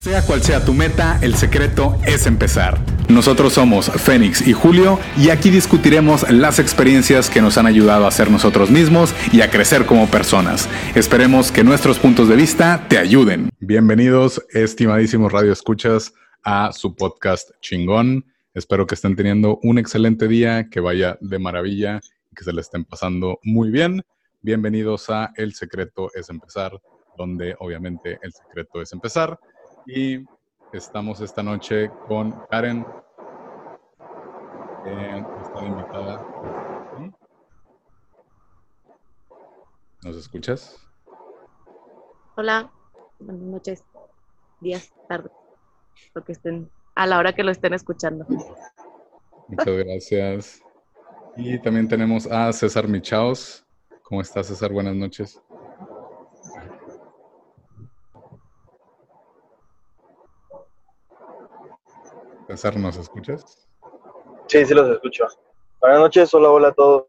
Sea cual sea tu meta, el secreto es empezar. Nosotros somos Fénix y Julio y aquí discutiremos las experiencias que nos han ayudado a ser nosotros mismos y a crecer como personas. Esperemos que nuestros puntos de vista te ayuden. Bienvenidos, estimadísimos Radio Escuchas, a su podcast chingón. Espero que estén teniendo un excelente día, que vaya de maravilla y que se le estén pasando muy bien. Bienvenidos a El secreto es empezar, donde obviamente el secreto es empezar. Y estamos esta noche con Karen, que está invitada. ¿Nos escuchas? Hola, buenas noches, días, tardes, lo que estén, a la hora que lo estén escuchando. Muchas gracias. Y también tenemos a César Michaos. ¿Cómo estás, César? Buenas noches. César, ¿nos escuchas? Sí, sí los escucho. Buenas noches, hola, hola a todos.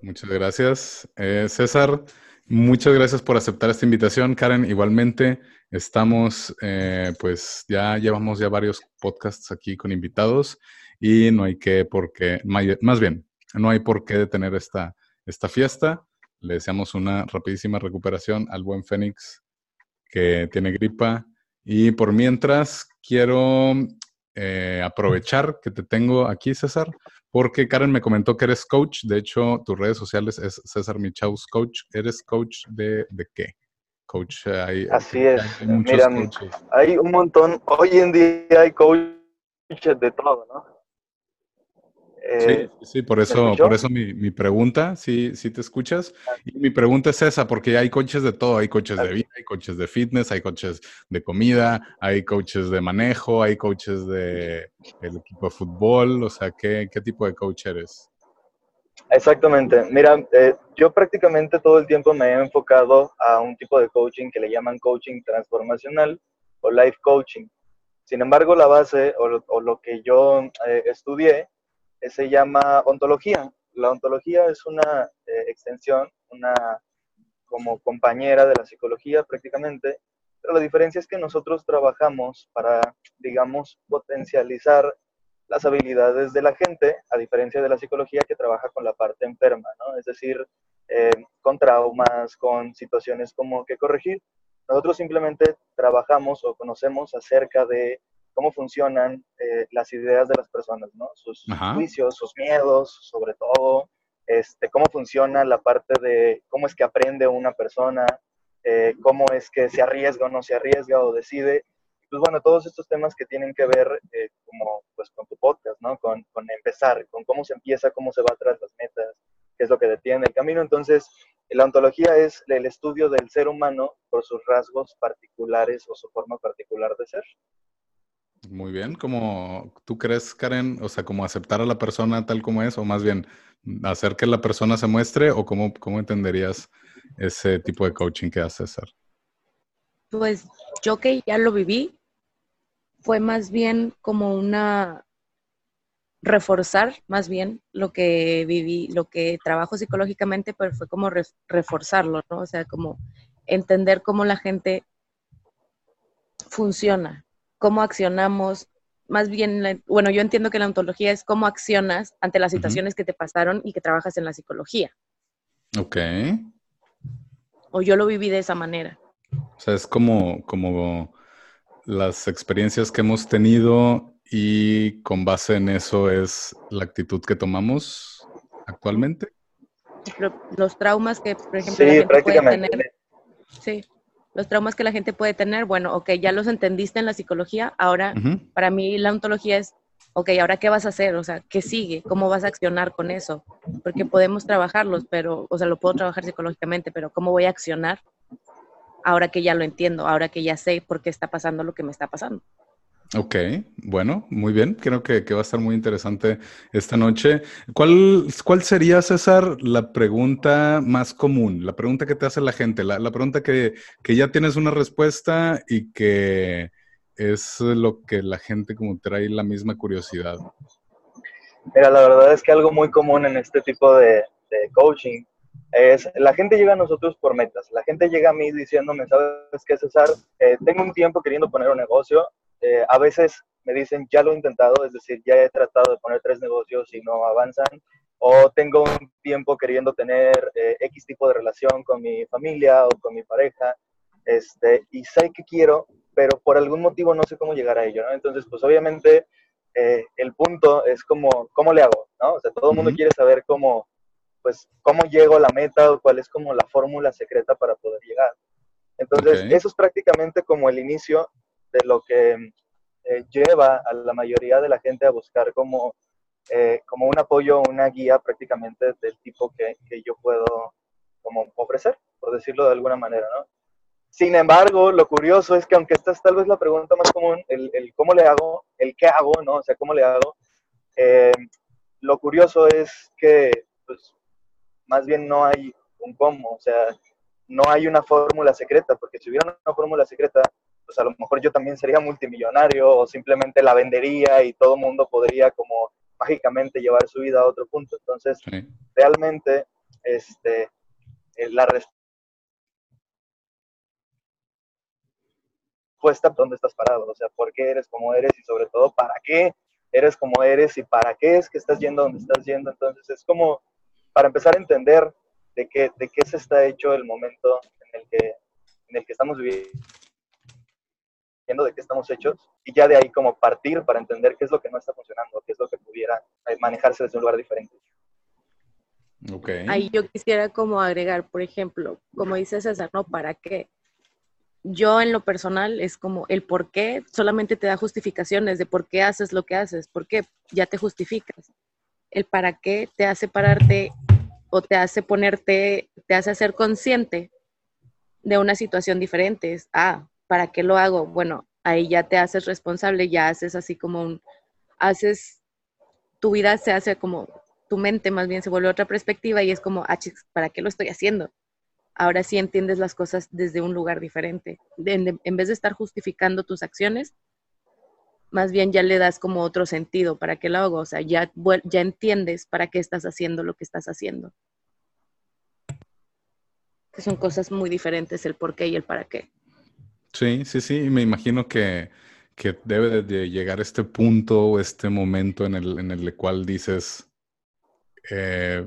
Muchas gracias. Eh, César, muchas gracias por aceptar esta invitación. Karen, igualmente, estamos, eh, pues ya llevamos ya varios podcasts aquí con invitados y no hay que, porque, más bien, no hay por qué detener esta, esta fiesta. Le deseamos una rapidísima recuperación al buen Fénix que tiene gripa. Y por mientras, quiero eh, aprovechar que te tengo aquí, César, porque Karen me comentó que eres coach. De hecho, tus redes sociales es César Michaus Coach. ¿Eres coach de, de qué? Coach, hay, Así es. Mira, hay un montón. Hoy en día hay coaches de todo, ¿no? Sí, sí, por eso, por eso mi, pregunta, sí, sí te escuchas. Ah. Y mi pregunta es esa, porque hay coches de todo, hay coches de vida, hay coches de fitness, hay coches de comida, hay coaches de manejo, hay coaches de el equipo de fútbol, o sea, ¿qué, qué tipo de coach eres? Exactamente. Mira, eh, yo prácticamente todo el tiempo me he enfocado a un tipo de coaching que le llaman coaching transformacional o life coaching. Sin embargo, la base o, lo que yo eh, estudié se llama ontología. La ontología es una eh, extensión, una como compañera de la psicología prácticamente, pero la diferencia es que nosotros trabajamos para, digamos, potencializar las habilidades de la gente, a diferencia de la psicología que trabaja con la parte enferma, ¿no? Es decir, eh, con traumas, con situaciones como que corregir. Nosotros simplemente trabajamos o conocemos acerca de cómo funcionan eh, las ideas de las personas, ¿no? Sus juicios, sus miedos, sobre todo, este, cómo funciona la parte de cómo es que aprende una persona, eh, cómo es que se arriesga o no se arriesga o decide. Pues bueno, todos estos temas que tienen que ver eh, como pues con tu podcast, ¿no? Con, con, empezar, con cómo se empieza, cómo se va tras las metas, qué es lo que detiene el camino. Entonces, la ontología es el estudio del ser humano por sus rasgos particulares o su forma particular de ser. Muy bien, como tú crees, Karen, o sea, como aceptar a la persona tal como es, o más bien hacer que la persona se muestre, o cómo, cómo entenderías ese tipo de coaching que hace César? Pues yo que ya lo viví, fue más bien como una reforzar más bien lo que viví, lo que trabajo psicológicamente, pero fue como reforzarlo, ¿no? O sea, como entender cómo la gente funciona, cómo accionamos, más bien, bueno, yo entiendo que la ontología es cómo accionas ante las situaciones que te pasaron y que trabajas en la psicología. Ok. O yo lo viví de esa manera. O sea, es como, como las experiencias que hemos tenido y con base en eso es la actitud que tomamos actualmente. Los traumas que, por ejemplo, la gente puede tener. Sí los traumas que la gente puede tener, bueno, ok, ya los entendiste en la psicología, ahora para mí la ontología es, ok, ahora qué vas a hacer, o sea, ¿qué sigue? ¿Cómo vas a accionar con eso? Porque podemos trabajarlos, pero, o sea, lo puedo trabajar psicológicamente, pero ¿cómo voy a accionar ahora que ya lo entiendo, ahora que ya sé por qué está pasando lo que me está pasando? Ok, bueno, muy bien. Creo que, va a estar muy interesante esta noche. ¿Cuál, ¿Cuál sería, César, la pregunta más común? La pregunta que te hace la gente, la, pregunta que, ya tienes una respuesta y que es lo que la gente como trae la misma curiosidad. Mira, la verdad es que algo muy común en este tipo de, de coaching Es, la gente llega a nosotros por metas. La gente llega a mí diciéndome, ¿sabes qué, César? Eh, tengo un tiempo queriendo poner un negocio. Eh, a veces me dicen, ya lo he intentado, es decir, ya he tratado de poner tres negocios y no avanzan. O tengo un tiempo queriendo tener eh, X tipo de relación con mi familia o con mi pareja. Este, y sé que quiero, pero por algún motivo no sé cómo llegar a ello. ¿no? Entonces, pues obviamente el punto es como, ¿cómo le hago? ¿no? O sea, todo el mundo quiere saber cómo, pues, cómo llego a la meta o cuál es como la fórmula secreta para poder llegar. Entonces, eso es prácticamente como el inicio de lo que eh, lleva a la mayoría de la gente a buscar como, eh, como un apoyo, una guía prácticamente del tipo que, que, yo puedo como ofrecer, por decirlo de alguna manera, ¿no? Sin embargo, lo curioso es que aunque esta es tal vez la pregunta más común, el, el cómo le hago, el qué hago, ¿no? O sea, cómo le hago, eh, lo curioso es que pues, más bien no hay un cómo, o sea, no hay una fórmula secreta, porque si hubiera una fórmula secreta, pues a lo mejor yo también sería multimillonario o simplemente la vendería y todo el mundo podría como mágicamente llevar su vida a otro punto. Entonces, realmente, este, eh, la respuesta, ¿dónde estás parado? O sea, ¿por qué eres como eres? Y sobre todo, ¿para qué eres como eres? ¿Y para qué es que estás yendo donde estás yendo? Entonces, es como para empezar a entender de qué, de qué se está hecho el momento en el que, en el que estamos viviendo, de qué estamos hechos, y ya de ahí como partir para entender qué es lo que no está funcionando, qué es lo que pudiera eh, manejarse desde un lugar diferente. Okay. Ahí yo quisiera como agregar, por ejemplo, como dice César, ¿no? ¿Para qué? Yo en lo personal es como el por qué solamente te da justificaciones de por qué haces lo que haces, por qué ya te justificas el para qué te hace pararte o te hace ponerte, te hace ser consciente de una situación diferente. Es, ah, ¿para qué lo hago? Bueno, ahí ya te haces responsable, ya haces así como un, haces, tu vida se hace como, tu mente más bien se vuelve otra perspectiva y es como, ah, ¿para qué lo estoy haciendo? Ahora sí entiendes las cosas desde un lugar diferente. en vez de estar justificando tus acciones, más bien ya le das como otro sentido para que lo hago, o sea, ya, ya entiendes para qué estás haciendo lo que estás haciendo. Que son cosas muy diferentes el por qué y el para qué. Sí, sí, sí, me imagino que, que debe de llegar este punto, este momento en el, en el cual dices, eh,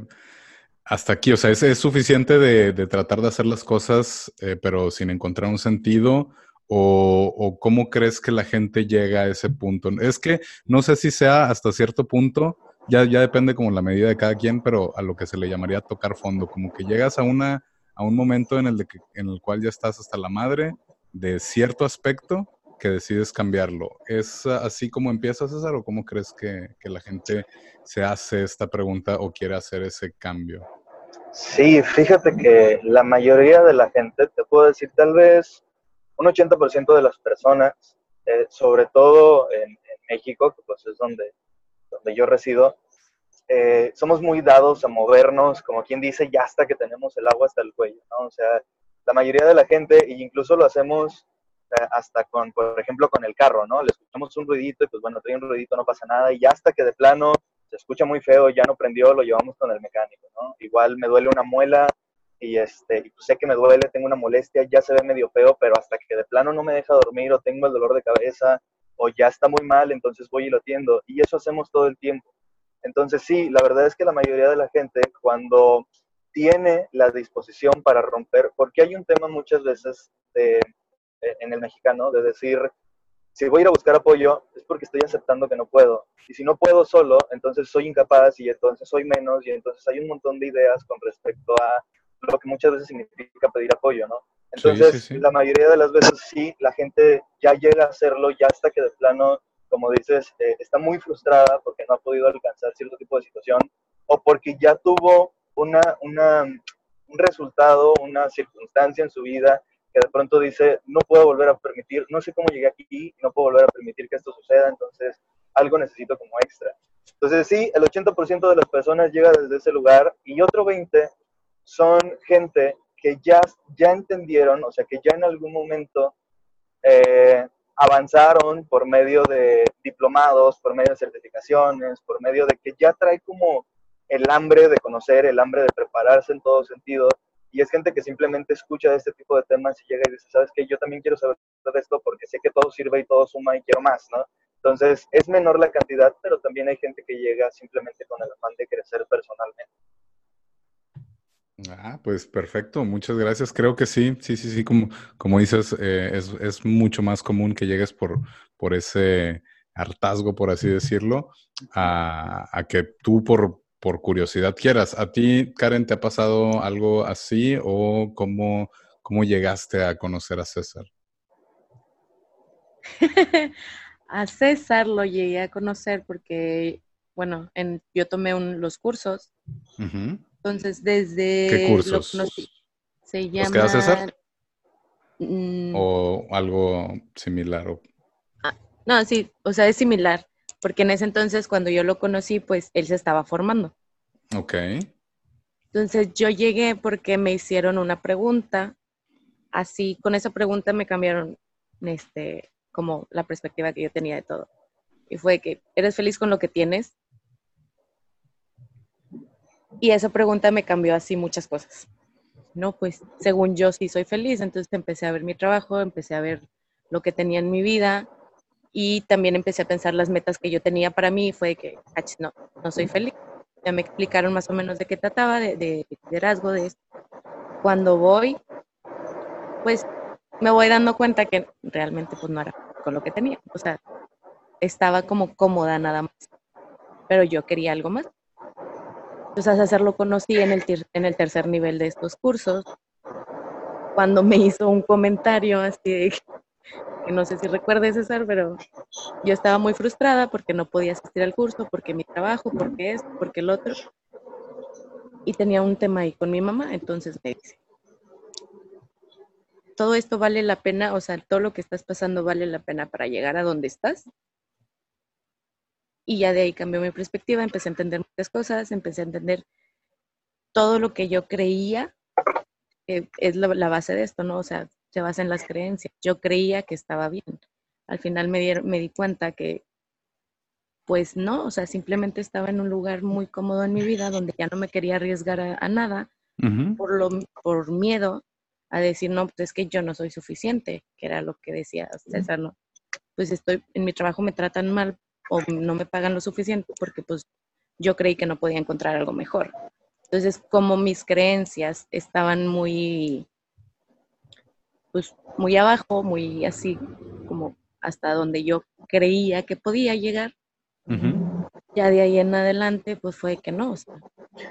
hasta aquí, o sea, es, suficiente de, tratar de hacer las cosas, eh, pero sin encontrar un sentido, o, cómo crees que la gente llega a ese punto? Es que no sé si sea hasta cierto punto, ya, ya depende como la medida de cada quien, pero a lo que se le llamaría tocar fondo, como que llegas a, una, a un momento en el, de que, en el cual ya estás hasta la madre de cierto aspecto que decides cambiarlo. ¿Es así como empieza César o cómo crees que, que la gente se hace esta pregunta o quiere hacer ese cambio? Sí, fíjate que la mayoría de la gente, te puedo decir, tal vez un 80% de las personas, eh, sobre todo en, México, que pues es donde, donde yo resido, eh, somos muy dados a movernos, como quien dice, ya hasta que tenemos el agua hasta el cuello. O sea, la mayoría de la gente, e incluso lo hacemos eh, hasta con, por ejemplo, con el carro, ¿no? Le escuchamos un ruidito y pues bueno, trae un ruidito, no pasa nada, y ya hasta que de plano se escucha muy feo, ya no prendió, lo llevamos con el mecánico. Igual me duele una muela, y este, pues sé que me duele, tengo una molestia, ya se ve medio feo, pero hasta que de plano no me deja dormir o tengo el dolor de cabeza o ya está muy mal, entonces voy y lo atiendo. Y eso hacemos todo el tiempo. Entonces sí, la verdad es que la mayoría de la gente cuando tiene la disposición para romper, porque hay un tema muchas veces de, en el mexicano de decir, si voy a ir a buscar apoyo es porque estoy aceptando que no puedo. Y si no puedo solo, entonces soy incapaz y entonces soy menos y entonces hay un montón de ideas con respecto a lo que muchas veces significa pedir apoyo, ¿no? Entonces, la mayoría de las veces sí, la gente ya llega a hacerlo, ya hasta que de plano, como dices, eh, está muy frustrada porque no ha podido alcanzar cierto tipo de situación o porque ya tuvo una, una, un resultado, una circunstancia en su vida que de pronto dice, no puedo volver a permitir, no sé cómo llegué aquí, no puedo volver a permitir que esto suceda, entonces algo necesito como extra. Entonces sí, el 80% de las personas llega desde ese lugar y otro 20% son gente que ya, ya entendieron, o sea, que ya en algún momento eh, avanzaron por medio de diplomados, por medio de certificaciones, por medio de que ya trae como el hambre de conocer, el hambre de prepararse en todo sentido. Y es gente que simplemente escucha de este tipo de temas y llega y dice, ¿sabes qué? Yo también quiero saber de esto porque sé que todo sirve y todo suma y quiero más, ¿no? Entonces, es menor la cantidad, pero también hay gente que llega simplemente con el afán de crecer personalmente. Ah, pues perfecto, muchas gracias. Creo que sí, sí, sí, sí, como, como dices, eh, es, es, mucho más común que llegues por, por ese hartazgo, por así decirlo, a, a que tú por, por curiosidad quieras. ¿A ti, Karen, te ha pasado algo así o cómo, cómo llegaste a conocer a César? a César lo llegué a conocer porque, bueno, en, yo tomé los cursos. Entonces, desde... ¿Qué cursos? se llama... César? Mm. ¿O algo similar? Ah, no, sí, o sea, es similar, porque en ese entonces cuando yo lo conocí, pues él se estaba formando. Ok. Entonces yo llegué porque me hicieron una pregunta, así con esa pregunta me cambiaron este, como la perspectiva que yo tenía de todo. Y fue que, ¿eres feliz con lo que tienes? Y esa pregunta me cambió así muchas cosas. No, pues según yo sí soy feliz, entonces empecé a ver mi trabajo, empecé a ver lo que tenía en mi vida y también empecé a pensar las metas que yo tenía para mí fue que, no, no soy feliz. Ya me explicaron más o menos de qué trataba, de, de liderazgo, de esto. Cuando voy, pues me voy dando cuenta que realmente pues no era con lo que tenía. O sea, estaba como cómoda nada más. Pero yo quería algo más. Entonces, hacerlo conocí en el, tercer nivel de estos cursos, cuando me hizo un comentario así que no sé si recuerdes, César, pero yo estaba muy frustrada porque no podía asistir al curso, porque mi trabajo, porque esto, porque el otro. Y tenía un tema ahí con mi mamá, entonces me dice, todo esto vale la pena, o sea, todo lo que estás pasando vale la pena para llegar a donde estás. Y ya de ahí cambió mi perspectiva, empecé a entender muchas cosas, empecé a entender todo lo que yo creía que es la, base de esto, ¿no? O sea, se basa en las creencias. Yo creía que estaba bien. Al final me, me di cuenta que, pues no, o sea, simplemente estaba en un lugar muy cómodo en mi vida donde ya no me quería arriesgar a, nada por, lo, por miedo a decir, no, pues es que yo no soy suficiente, que era lo que decía César, ¿no? Pues estoy, en mi trabajo me tratan mal, o no me pagan lo suficiente porque pues yo creí que no podía encontrar algo mejor. Entonces, como mis creencias estaban muy, pues muy abajo, muy así, como hasta donde yo creía que podía llegar, ya de ahí en adelante, pues fue que no, o sea,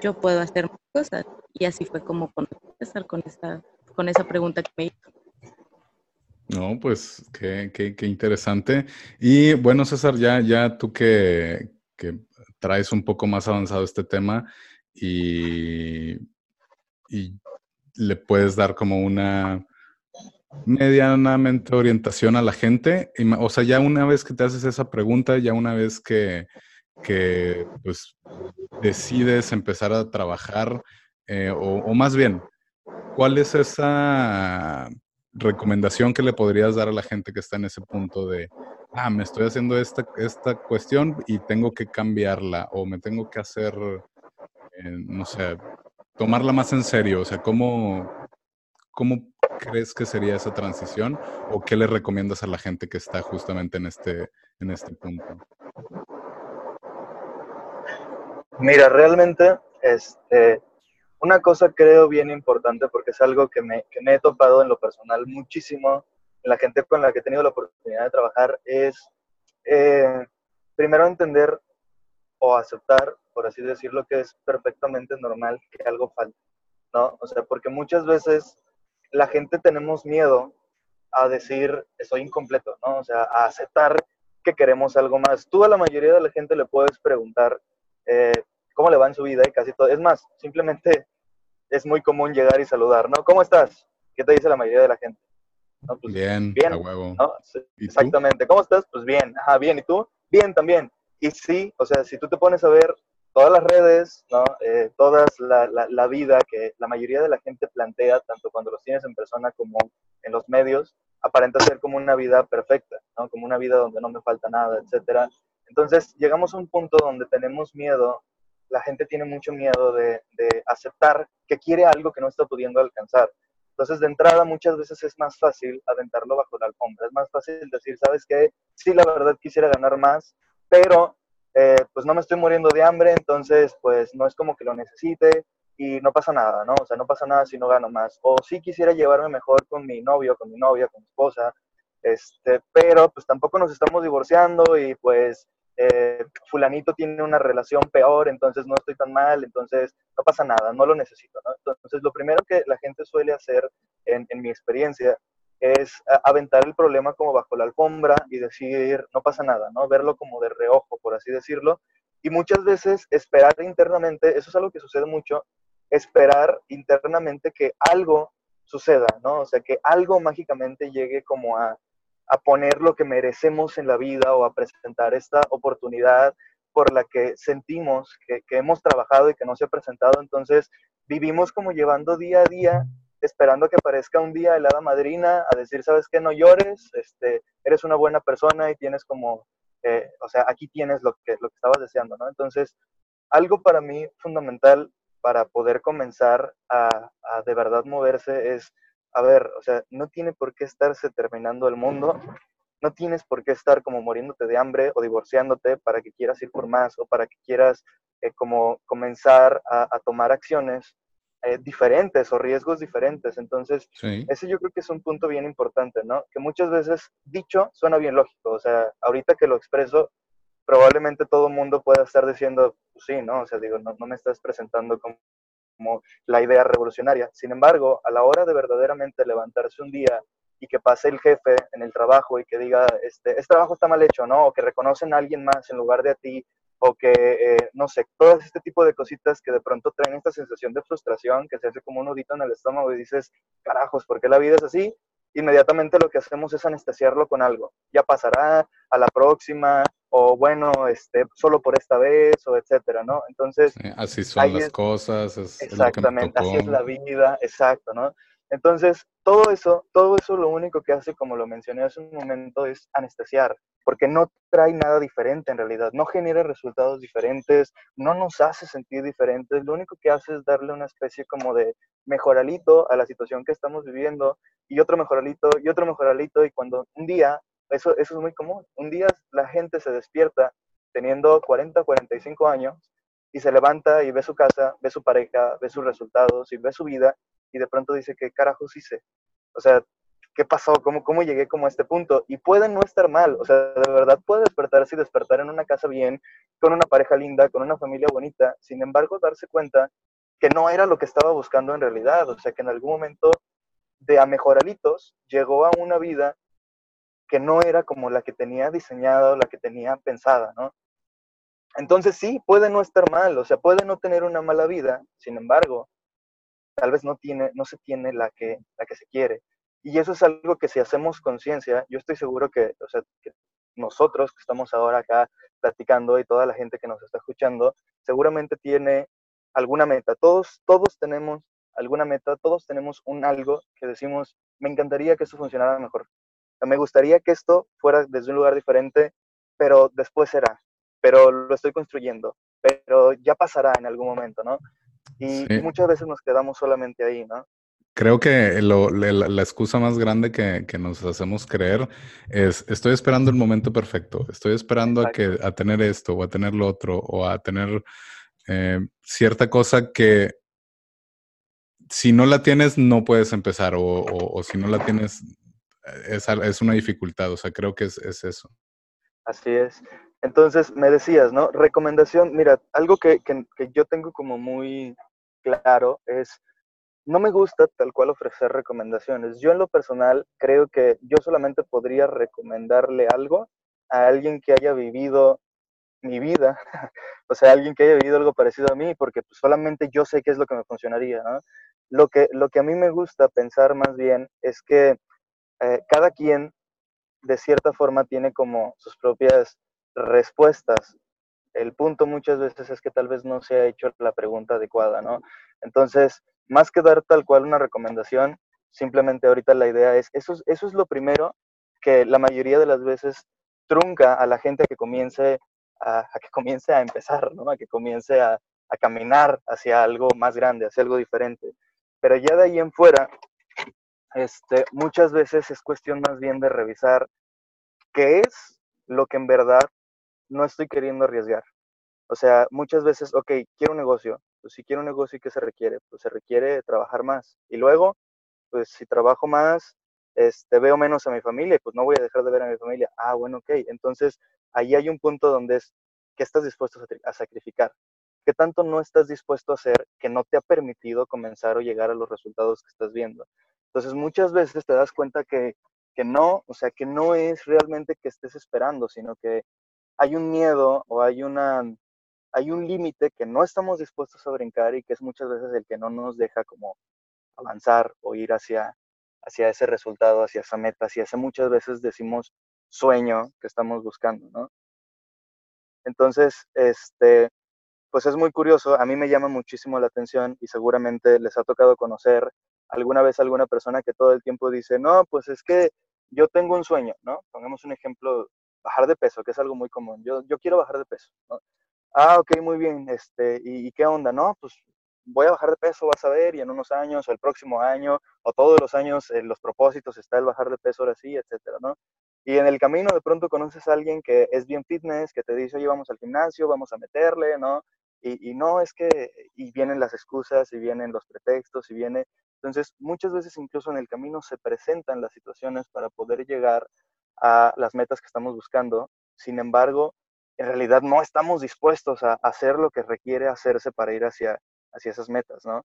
yo puedo hacer más cosas. Y así fue como con, con, esta, con esa pregunta que me hizo. No, pues qué, qué, interesante. Y bueno, César, ya, ya tú que, traes un poco más avanzado este tema y, y le puedes dar como una medianamente orientación a la gente. O sea, ya una vez que te haces esa pregunta, ya una vez que, que pues, decides empezar a trabajar, eh, o, o, más bien, ¿cuál es esa recomendación que le podrías dar a la gente que está en ese punto de, ah, me estoy haciendo esta, esta cuestión y tengo que cambiarla o me tengo que hacer, eh, no sé, tomarla más en serio? O sea, ¿cómo, ¿cómo crees que sería esa transición o qué le recomiendas a la gente que está justamente en este, en este punto? Mira, realmente, este, una cosa creo bien importante porque es algo que me, que me he topado en lo personal muchísimo en la gente con la que he tenido la oportunidad de trabajar es eh, primero entender o aceptar, por así decirlo, que es perfectamente normal que algo falte, ¿no? O sea, porque muchas veces la gente tenemos miedo a decir soy incompleto, ¿no? O sea, a aceptar que queremos algo más. Tú a la mayoría de la gente le puedes preguntar eh, cómo le va en su vida y casi todo. Es más, simplemente es muy común llegar y saludar, ¿no? ¿Cómo estás? ¿Qué te dice la mayoría de la gente? Pues, bien, bien, a huevo. Exactamente. ¿Cómo estás? Pues bien, ajá, bien. ¿Y tú? Bien también. Y sí, o sea, si tú te pones a ver todas las redes, ¿no? Eh, toda la, la, vida que la mayoría de la gente plantea, tanto cuando los tienes en persona como en los medios, aparenta ser como una vida perfecta, ¿no? Como una vida donde no me falta nada, etcétera. Entonces, llegamos a un punto donde tenemos miedo la gente tiene mucho miedo de, de aceptar que quiere algo que no está pudiendo alcanzar. Entonces, de entrada, muchas veces es más fácil aventarlo bajo la alfombra. Es más fácil decir, ¿sabes qué? Sí, la verdad quisiera ganar más, pero eh, pues no me estoy muriendo de hambre, entonces pues no es como que lo necesite y no pasa nada, ¿no? O sea, no pasa nada si no gano más. O sí quisiera llevarme mejor con mi novio, con mi novia, con mi esposa, este, pero pues tampoco nos estamos divorciando y pues eh, fulanito tiene una relación peor, entonces no estoy tan mal, entonces no pasa nada, no lo necesito. Entonces lo primero que la gente suele hacer en, en mi experiencia es aventar el problema como bajo la alfombra y decir, no pasa nada, ¿no? Verlo como de reojo, por así decirlo. Y muchas veces esperar internamente, eso es algo que sucede mucho, esperar internamente que algo suceda, ¿no? O sea, que algo mágicamente llegue como a, a poner lo que merecemos en la vida o a presentar esta oportunidad por la que sentimos que, que hemos trabajado y que no se ha presentado. Entonces, vivimos como llevando día a día esperando que aparezca un día el hada madrina a decir, sabes qué, no llores, este, eres una buena persona y tienes como, eh, o sea, aquí tienes lo que, lo que estabas deseando, ¿no? Entonces, algo para mí fundamental para poder comenzar a, a de verdad moverse es, a ver, o sea, no tiene por qué estarse terminando el mundo, no tienes por qué estar como muriéndote de hambre o divorciándote para que quieras ir por más o para que quieras eh, como comenzar a, a tomar acciones eh, diferentes o riesgos diferentes. Entonces, ese yo creo que es un punto bien importante, ¿no? Que muchas veces dicho suena bien lógico. O sea, ahorita que lo expreso, probablemente todo el mundo pueda estar diciendo, pues sí, ¿no? O sea, digo, no, no me estás presentando como, como la idea revolucionaria. Sin embargo, a la hora de verdaderamente levantarse un día y que pase el jefe en el trabajo y que diga, este, este trabajo está mal hecho, ¿no? O que reconocen a alguien más en lugar de a ti, o que, eh, no sé, todo este tipo de cositas que de pronto traen esta sensación de frustración, que se hace como un nudito en el estómago y dices, carajos, ¿por qué la vida es así? Inmediatamente lo que hacemos es anestesiarlo con algo. Ya pasará a la próxima, o bueno, este, solo por esta vez, o etcétera, ¿no? Entonces... así son las cosas. exactamente, así es la vida, exacto, ¿no? Entonces, todo eso, todo eso lo único que hace, como lo mencioné hace un momento, es anestesiar, porque no trae nada diferente en realidad, no genera resultados diferentes, no nos hace sentir diferentes, lo único que hace es darle una especie como de mejoralito a la situación que estamos viviendo y otro mejoralito y otro mejoralito y cuando un día, eso, eso es muy común, un día la gente se despierta teniendo 40, 45 años y se levanta y ve su casa, ve su pareja, ve sus resultados y ve su vida y de pronto dice, ¿qué carajos hice? O sea, ¿qué pasó? ¿Cómo, ¿Cómo llegué como a este punto? Y puede no estar mal, o sea, de verdad puede despertarse y despertar en una casa bien, con una pareja linda, con una familia bonita, sin embargo darse cuenta que no era lo que estaba buscando en realidad, o sea, que en algún momento de a mejoralitos llegó a una vida que no era como la que tenía diseñada o la que tenía pensada, ¿no? Entonces sí, puede no estar mal, o sea, puede no tener una mala vida, sin embargo, tal vez no, tiene, no se tiene la que, la que se quiere. Y eso es algo que si hacemos conciencia, yo estoy seguro que, o sea, nosotros que estamos ahora acá platicando y toda la gente que nos está escuchando, seguramente tiene alguna meta. Todos, todos tenemos alguna meta, todos tenemos un algo que decimos, me encantaría que esto funcionara mejor. Me gustaría que esto fuera desde un lugar diferente, pero después será, pero lo estoy construyendo, pero ya pasará en algún momento, ¿no? Y, muchas veces nos quedamos solamente ahí, ¿no? Creo que la, excusa más grande que, nos hacemos creer es, estoy esperando el momento perfecto, estoy esperando a, que, a tener esto o a tener lo otro o a tener eh, cierta cosa que si no la tienes no puedes empezar o, si no la tienes es, es, una dificultad, o sea, creo que es, es eso. Así es. Entonces, me decías, ¿no? Recomendación, mira, algo que, yo tengo como muy claro es, no me gusta tal cual ofrecer recomendaciones. Yo en lo personal creo que yo solamente podría recomendarle algo a alguien que haya vivido mi vida, o sea, alguien que haya vivido algo parecido a mí, porque pues, solamente yo sé qué es lo que me funcionaría, ¿no? Lo que, lo que a mí me gusta pensar más bien es que eh, cada quien de cierta forma tiene como sus propias respuestas. El punto muchas veces es que tal vez no se ha hecho la pregunta adecuada, ¿no? Entonces, más que dar tal cual una recomendación, simplemente ahorita la idea es, eso, eso es lo primero que la mayoría de las veces trunca a la gente que comience a, que comience a empezar, ¿no? A que comience a, a caminar hacia algo más grande, hacia algo diferente. Pero ya de ahí en fuera, este, muchas veces es cuestión más bien de revisar qué es lo que en verdad no estoy queriendo arriesgar. O sea, muchas veces, ok, quiero un negocio. Pues si quiero un negocio, ¿y qué se requiere? Pues se requiere trabajar más. Y luego, pues si trabajo más, este, veo menos a mi familia, pues no voy a dejar de ver a mi familia. Ah, bueno, ok. Entonces, ahí hay un punto donde es, ¿qué estás dispuesto a sacrificar? ¿Qué tanto no estás dispuesto a hacer que no te ha permitido comenzar o llegar a los resultados que estás viendo? Entonces, muchas veces te das cuenta que, que no, o sea, que no es realmente que estés esperando, sino que hay un miedo o hay una hay un límite que no estamos dispuestos a brincar y que es muchas veces el que no nos deja como avanzar o ir hacia, hacia ese resultado, hacia esa meta, hacia ese muchas veces decimos sueño que estamos buscando, ¿no? Entonces, este, pues es muy curioso, a mí me llama muchísimo la atención y seguramente les ha tocado conocer alguna vez alguna persona que todo el tiempo dice, no, pues es que yo tengo un sueño, ¿no? Pongamos un ejemplo, bajar de peso, que es algo muy común. Yo, yo quiero bajar de peso. Ah, ok, muy bien. Este, ¿y, qué onda? No, pues voy a bajar de peso, vas a ver, y en unos años, o el próximo año, o todos los años, en los propósitos está el bajar de peso ahora sí, etcétera, ¿no? Y en el camino de pronto conoces a alguien que es bien fitness, que te dice, oye, vamos al gimnasio, vamos a meterle, ¿no? Y, y no es que, y vienen las excusas, y vienen los pretextos, y viene. Entonces, muchas veces incluso en el camino se presentan las situaciones para poder llegar a las metas que estamos buscando. Sin embargo, en realidad no estamos dispuestos a hacer lo que requiere hacerse para ir hacia, hacia esas metas, ¿no?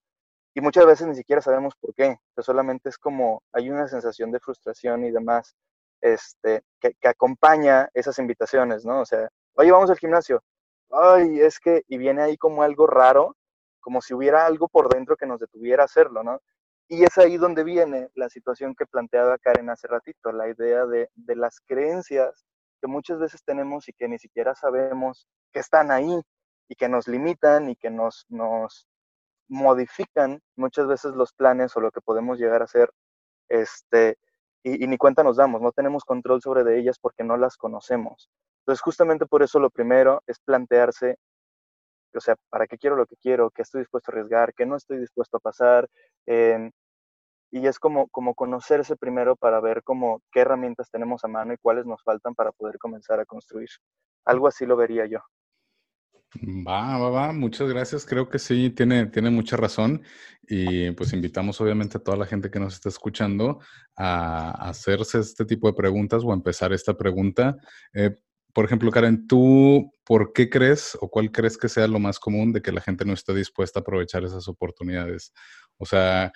Y muchas veces ni siquiera sabemos por qué, solamente es como hay una sensación de frustración y demás este, que, que acompaña esas invitaciones, ¿no? O sea, oye, vamos al gimnasio, ay, es que, y viene ahí como algo raro, como si hubiera algo por dentro que nos detuviera a hacerlo, ¿no? Y es ahí donde viene la situación que planteaba Karen hace ratito, la idea de, de las creencias que muchas veces tenemos y que ni siquiera sabemos que están ahí y que nos limitan y que nos, nos modifican muchas veces los planes o lo que podemos llegar a hacer, este, y, ni cuenta nos damos, no tenemos control sobre de ellas porque no las conocemos. Entonces, justamente por eso lo primero es plantearse, o sea, ¿para qué quiero lo que quiero? ¿Qué estoy dispuesto a arriesgar? ¿Qué no estoy dispuesto a pasar? Eh, y es como, como conocerse primero para ver cómo, qué herramientas tenemos a mano y cuáles nos faltan para poder comenzar a construir. Algo así lo vería yo. Va, va, va, muchas gracias. Creo que sí, tiene, tiene mucha razón. Y pues invitamos obviamente a toda la gente que nos está escuchando a hacerse este tipo de preguntas o a empezar esta pregunta. Eh, por ejemplo, Karen, ¿tú por qué crees o cuál crees que sea lo más común de que la gente no esté dispuesta a aprovechar esas oportunidades? O sea,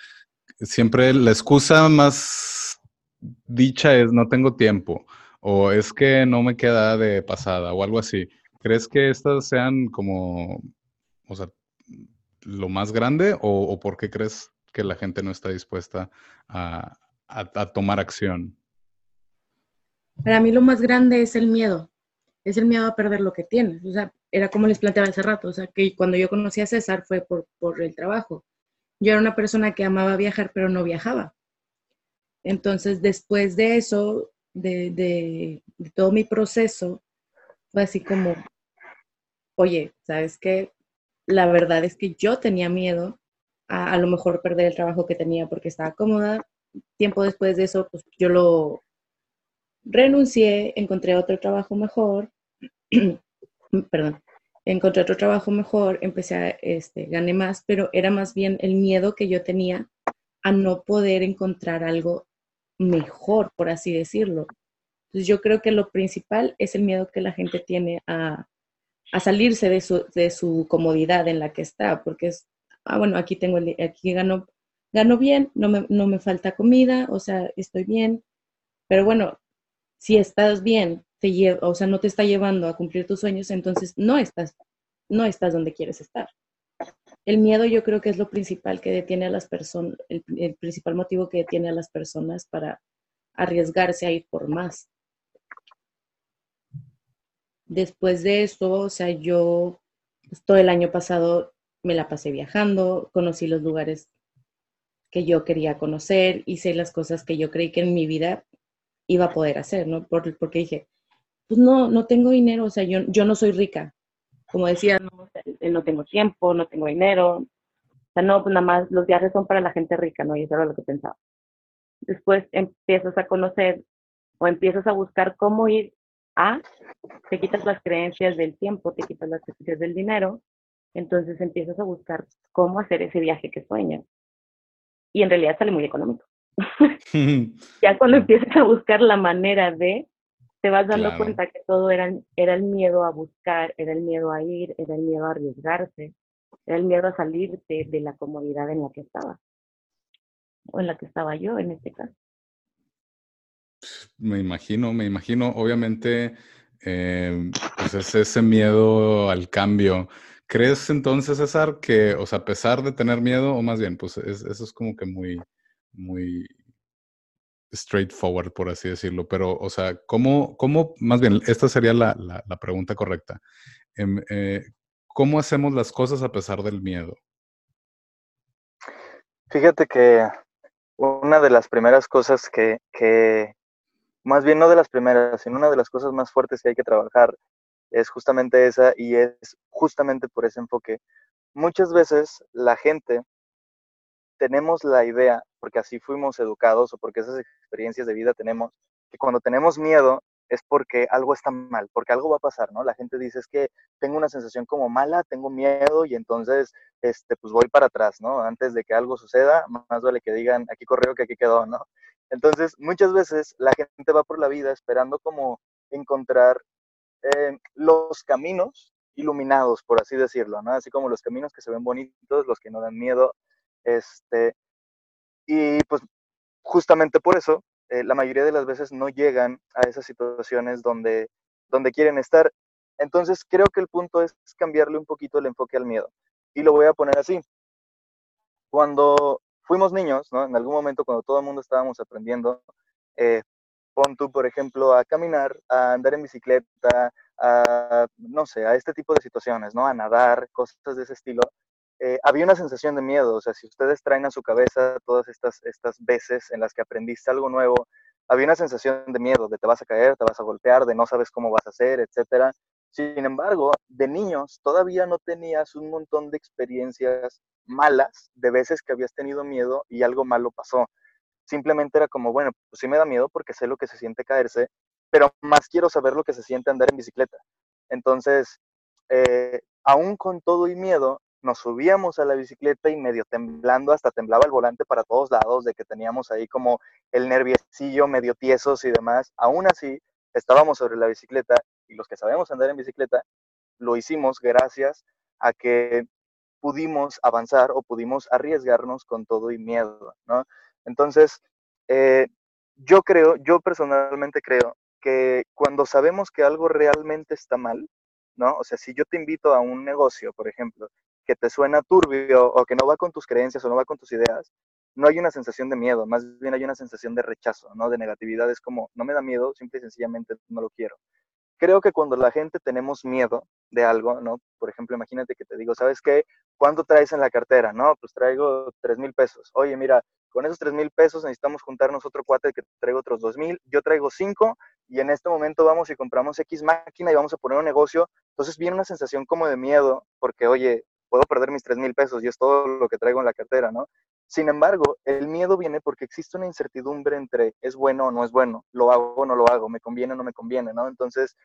siempre la excusa más dicha es no tengo tiempo o es que no me queda de pasada o algo así. ¿Crees que estas sean como, o sea, lo más grande o, por qué crees que la gente no está dispuesta a, tomar acción? Para mí lo más grande es el miedo, es el miedo a perder lo que tienes. O sea, era como les planteaba hace rato, o sea, que cuando yo conocí a César fue por, por el trabajo yo era una persona que amaba viajar, pero no viajaba. Entonces, después de eso, de, todo mi proceso, fue así como, oye, ¿sabes qué? La verdad es que yo tenía miedo a, a lo mejor perder el trabajo que tenía porque estaba cómoda. Tiempo después de eso, pues yo lo renuncié, encontré otro trabajo mejor, perdón, encontré otro trabajo mejor, empecé a, este, gané más, pero era más bien el miedo que yo tenía a no poder encontrar algo mejor, por así decirlo. Entonces yo creo que lo principal es el miedo que la gente tiene a, a salirse de su, de su, comodidad en la que está, porque es, ah, bueno, aquí tengo, el, aquí gano, gano bien, no me, no me falta comida, o sea, estoy bien, pero bueno, si estás bien, o sea, no te está llevando a cumplir tus sueños, entonces no estás, no estás donde quieres estar. El miedo yo creo que es lo principal que detiene a las personas, el, principal motivo que detiene a las personas para arriesgarse a ir por más. Después de eso, o sea, yo pues, todo el año pasado me la pasé viajando, conocí los lugares que yo quería conocer, hice las cosas que yo creí que en mi vida iba a poder hacer, ¿no? porque dije, pues no, no tengo dinero, o sea, yo, yo no soy rica, como decía, no, no tengo tiempo, no tengo dinero, o sea, no, pues nada más los viajes son para la gente rica, ¿no? Y eso era lo que pensaba. Después empiezas a conocer o empiezas a buscar cómo ir a, te quitas las creencias del tiempo, te quitas las creencias del dinero, entonces empiezas a buscar cómo hacer ese viaje que sueñas. Y en realidad sale muy económico. ya cuando empiezas a buscar la manera de, te vas dando cuenta que todo era, era el miedo a buscar, era el miedo a ir, era el miedo a arriesgarse, era el miedo a salirte de la comodidad en la que estaba, o en la que estaba yo en este caso. Me imagino, me imagino, obviamente, eh, pues es ese miedo al cambio. ¿Crees entonces, César, que, o sea, a pesar de tener miedo, o más bien, pues eso es como que muy, muy straightforward, por así decirlo, pero, o sea, ¿cómo, cómo más bien, esta sería la, la, pregunta correcta. Em, eh, ¿Cómo hacemos las cosas a pesar del miedo? Fíjate que una de las primeras cosas que, que, más bien no de las primeras, sino una de las cosas más fuertes que hay que trabajar es justamente esa y es justamente por ese enfoque. Muchas veces la gente tenemos la idea, porque así fuimos educados o porque esas experiencias de vida tenemos, que cuando tenemos miedo es porque algo está mal, porque algo va a pasar, ¿no? La gente dice es que tengo una sensación como mala, tengo miedo y entonces, este, pues voy para atrás, ¿no? Antes de que algo suceda, más vale que digan aquí corrió que aquí quedó, ¿no? Entonces, muchas veces la gente va por la vida esperando como encontrar eh, los caminos iluminados, por así decirlo, ¿no? Así como los caminos que se ven bonitos, los que no dan miedo, este, y pues justamente por eso, eh, la mayoría de las veces no llegan a esas situaciones donde, donde quieren estar. Entonces, creo que el punto es cambiarle un poquito el enfoque al miedo. Y lo voy a poner así. Cuando fuimos niños, ¿no? En algún momento cuando todo el mundo estábamos aprendiendo, eh, pon tú, por ejemplo, a caminar, a andar en bicicleta, a, no sé, a este tipo de situaciones, ¿no? A nadar, cosas de ese estilo. Eh, había una sensación de miedo, o sea, si ustedes traen a su cabeza todas estas, estas veces en las que aprendiste algo nuevo, había una sensación de miedo, de te vas a caer, te vas a golpear, de no sabes cómo vas a hacer, etcétera. Sin embargo, de niños todavía no tenías un montón de experiencias malas, de veces que habías tenido miedo y algo malo pasó. Simplemente era como, bueno, pues sí me da miedo porque sé lo que se siente caerse, pero más quiero saber lo que se siente andar en bicicleta. Entonces, eh, aún con todo y miedo, nos subíamos a la bicicleta y medio temblando, hasta temblaba el volante para todos lados, de que teníamos ahí como el nerviecillo medio tiesos y demás. Aún así, estábamos sobre la bicicleta y los que sabemos andar en bicicleta, lo hicimos gracias a que pudimos avanzar o pudimos arriesgarnos con todo y miedo, ¿no? Entonces, eh, yo creo, yo personalmente creo que cuando sabemos que algo realmente está mal, ¿no? O sea, si yo te invito a un negocio, por ejemplo, que te suena turbio o que no va con tus creencias o no va con tus ideas, no hay una sensación de miedo, más bien hay una sensación de rechazo, ¿no? De negatividad, es como, no me da miedo, simple y sencillamente no lo quiero. Creo que cuando la gente tenemos miedo de algo, ¿no? Por ejemplo, imagínate que te digo, ¿sabes qué? ¿Cuánto traes en la cartera? No, pues traigo tres mil pesos. Oye, mira, con esos tres mil pesos necesitamos juntarnos otro cuate que traigo otros dos mil, yo traigo cinco y en este momento vamos y compramos X máquina y vamos a poner un negocio. Entonces viene una sensación como de miedo porque, oye, puedo perder mis tres mil pesos y es todo lo que traigo en la cartera, ¿no? Sin embargo, el miedo viene porque existe una incertidumbre entre es bueno o no es bueno, lo hago o no lo hago, me conviene o no me conviene, ¿no? Entonces,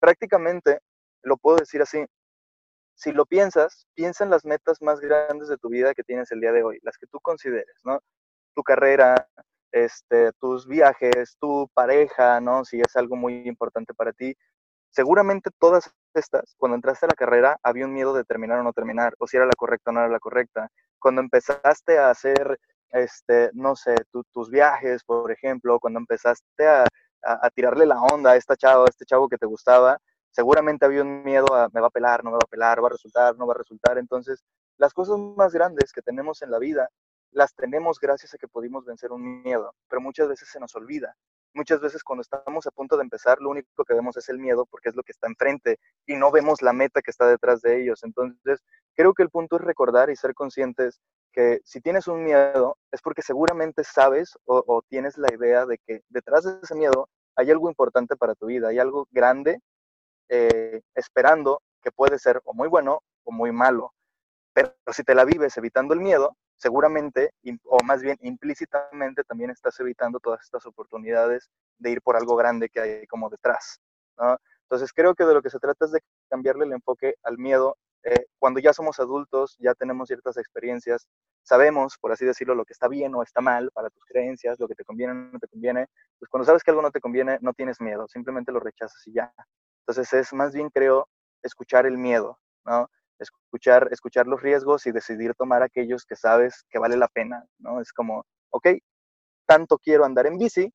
prácticamente, lo puedo decir así, si lo piensas, piensa en las metas más grandes de tu vida que tienes el día de hoy, las que tú consideres, ¿no? Tu carrera, este, tus viajes, tu pareja, ¿no? Si es algo muy importante para ti, seguramente todas estas, cuando entraste a la carrera, había un miedo de terminar o no terminar, o si era la correcta o no era la correcta. Cuando empezaste a hacer, este, no sé, tus viajes, por ejemplo, cuando empezaste a, tirarle la onda a esta chavo, a este chavo que te gustaba, seguramente había un miedo a me va a pelar, no me va a pelar, va a resultar, no va a resultar. Entonces, las cosas más grandes que tenemos en la vida, las tenemos gracias a que pudimos vencer un miedo, pero muchas veces se nos olvida muchas veces cuando estamos a punto de empezar, lo único que vemos es el miedo porque es lo que está enfrente y no vemos la meta que está detrás de ellos. Entonces, creo que el punto es recordar y ser conscientes que si tienes un miedo es porque seguramente sabes o, tienes la idea de que detrás de ese miedo hay algo importante para tu vida, hay algo grande eh, esperando que puede ser o muy bueno o muy malo. Pero si te la vives evitando el miedo, seguramente, o más bien implícitamente, también estás evitando todas estas oportunidades de ir por algo grande que hay como detrás. Entonces creo que de lo que se trata es de cambiarle el enfoque al miedo. Eh, cuando ya somos adultos, ya tenemos ciertas experiencias, sabemos, por así decirlo, lo que está bien o está mal para tus creencias, lo que te conviene o no te conviene. Pues cuando sabes que algo no te conviene, no tienes miedo, simplemente lo rechazas y ya. Entonces es más bien, creo, escuchar el miedo, ¿no? Escuchar, escuchar los riesgos y decidir tomar aquellos que sabes que vale la pena, ¿no? Es como, ok, tanto quiero andar en bici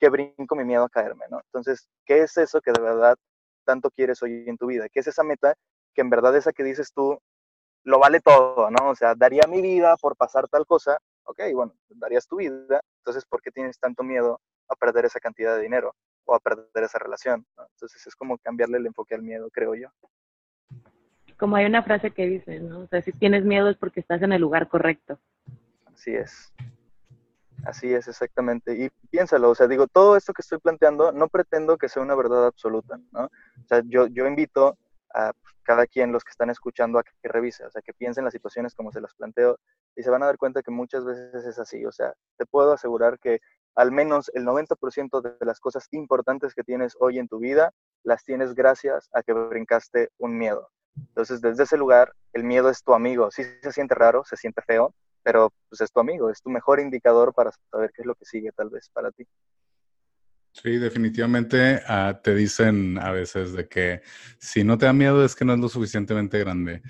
que brinco mi miedo a caerme, ¿no? Entonces, ¿qué es eso que de verdad tanto quieres hoy en tu vida? ¿Qué es esa meta que en verdad esa que dices tú lo vale todo, ¿no? O sea, daría mi vida por pasar tal cosa, ok, bueno, darías tu vida, entonces, ¿por qué tienes tanto miedo a perder esa cantidad de dinero o a perder esa relación? Entonces, es como cambiarle el enfoque al miedo, creo yo. Como hay una frase que dice, ¿no? O sea, si tienes miedo es porque estás en el lugar correcto. Así es. Así es, exactamente. Y piénsalo, o sea, digo, todo esto que estoy planteando no pretendo que sea una verdad absoluta, ¿no? O sea, yo, yo invito a cada quien, los que están escuchando, a que, revise, o sea, que piensen las situaciones como se las planteo y se van a dar cuenta que muchas veces es así. O sea, te puedo asegurar que al menos el 90% de las cosas importantes que tienes hoy en tu vida las tienes gracias a que brincaste un miedo. Entonces, desde ese lugar, el miedo es tu amigo. Sí se siente raro, se siente feo, pero pues es tu amigo, es tu mejor indicador para saber qué es lo que sigue tal vez para ti. Sí, definitivamente ah, te dicen a veces de que si no te da miedo es que no es lo suficientemente grande.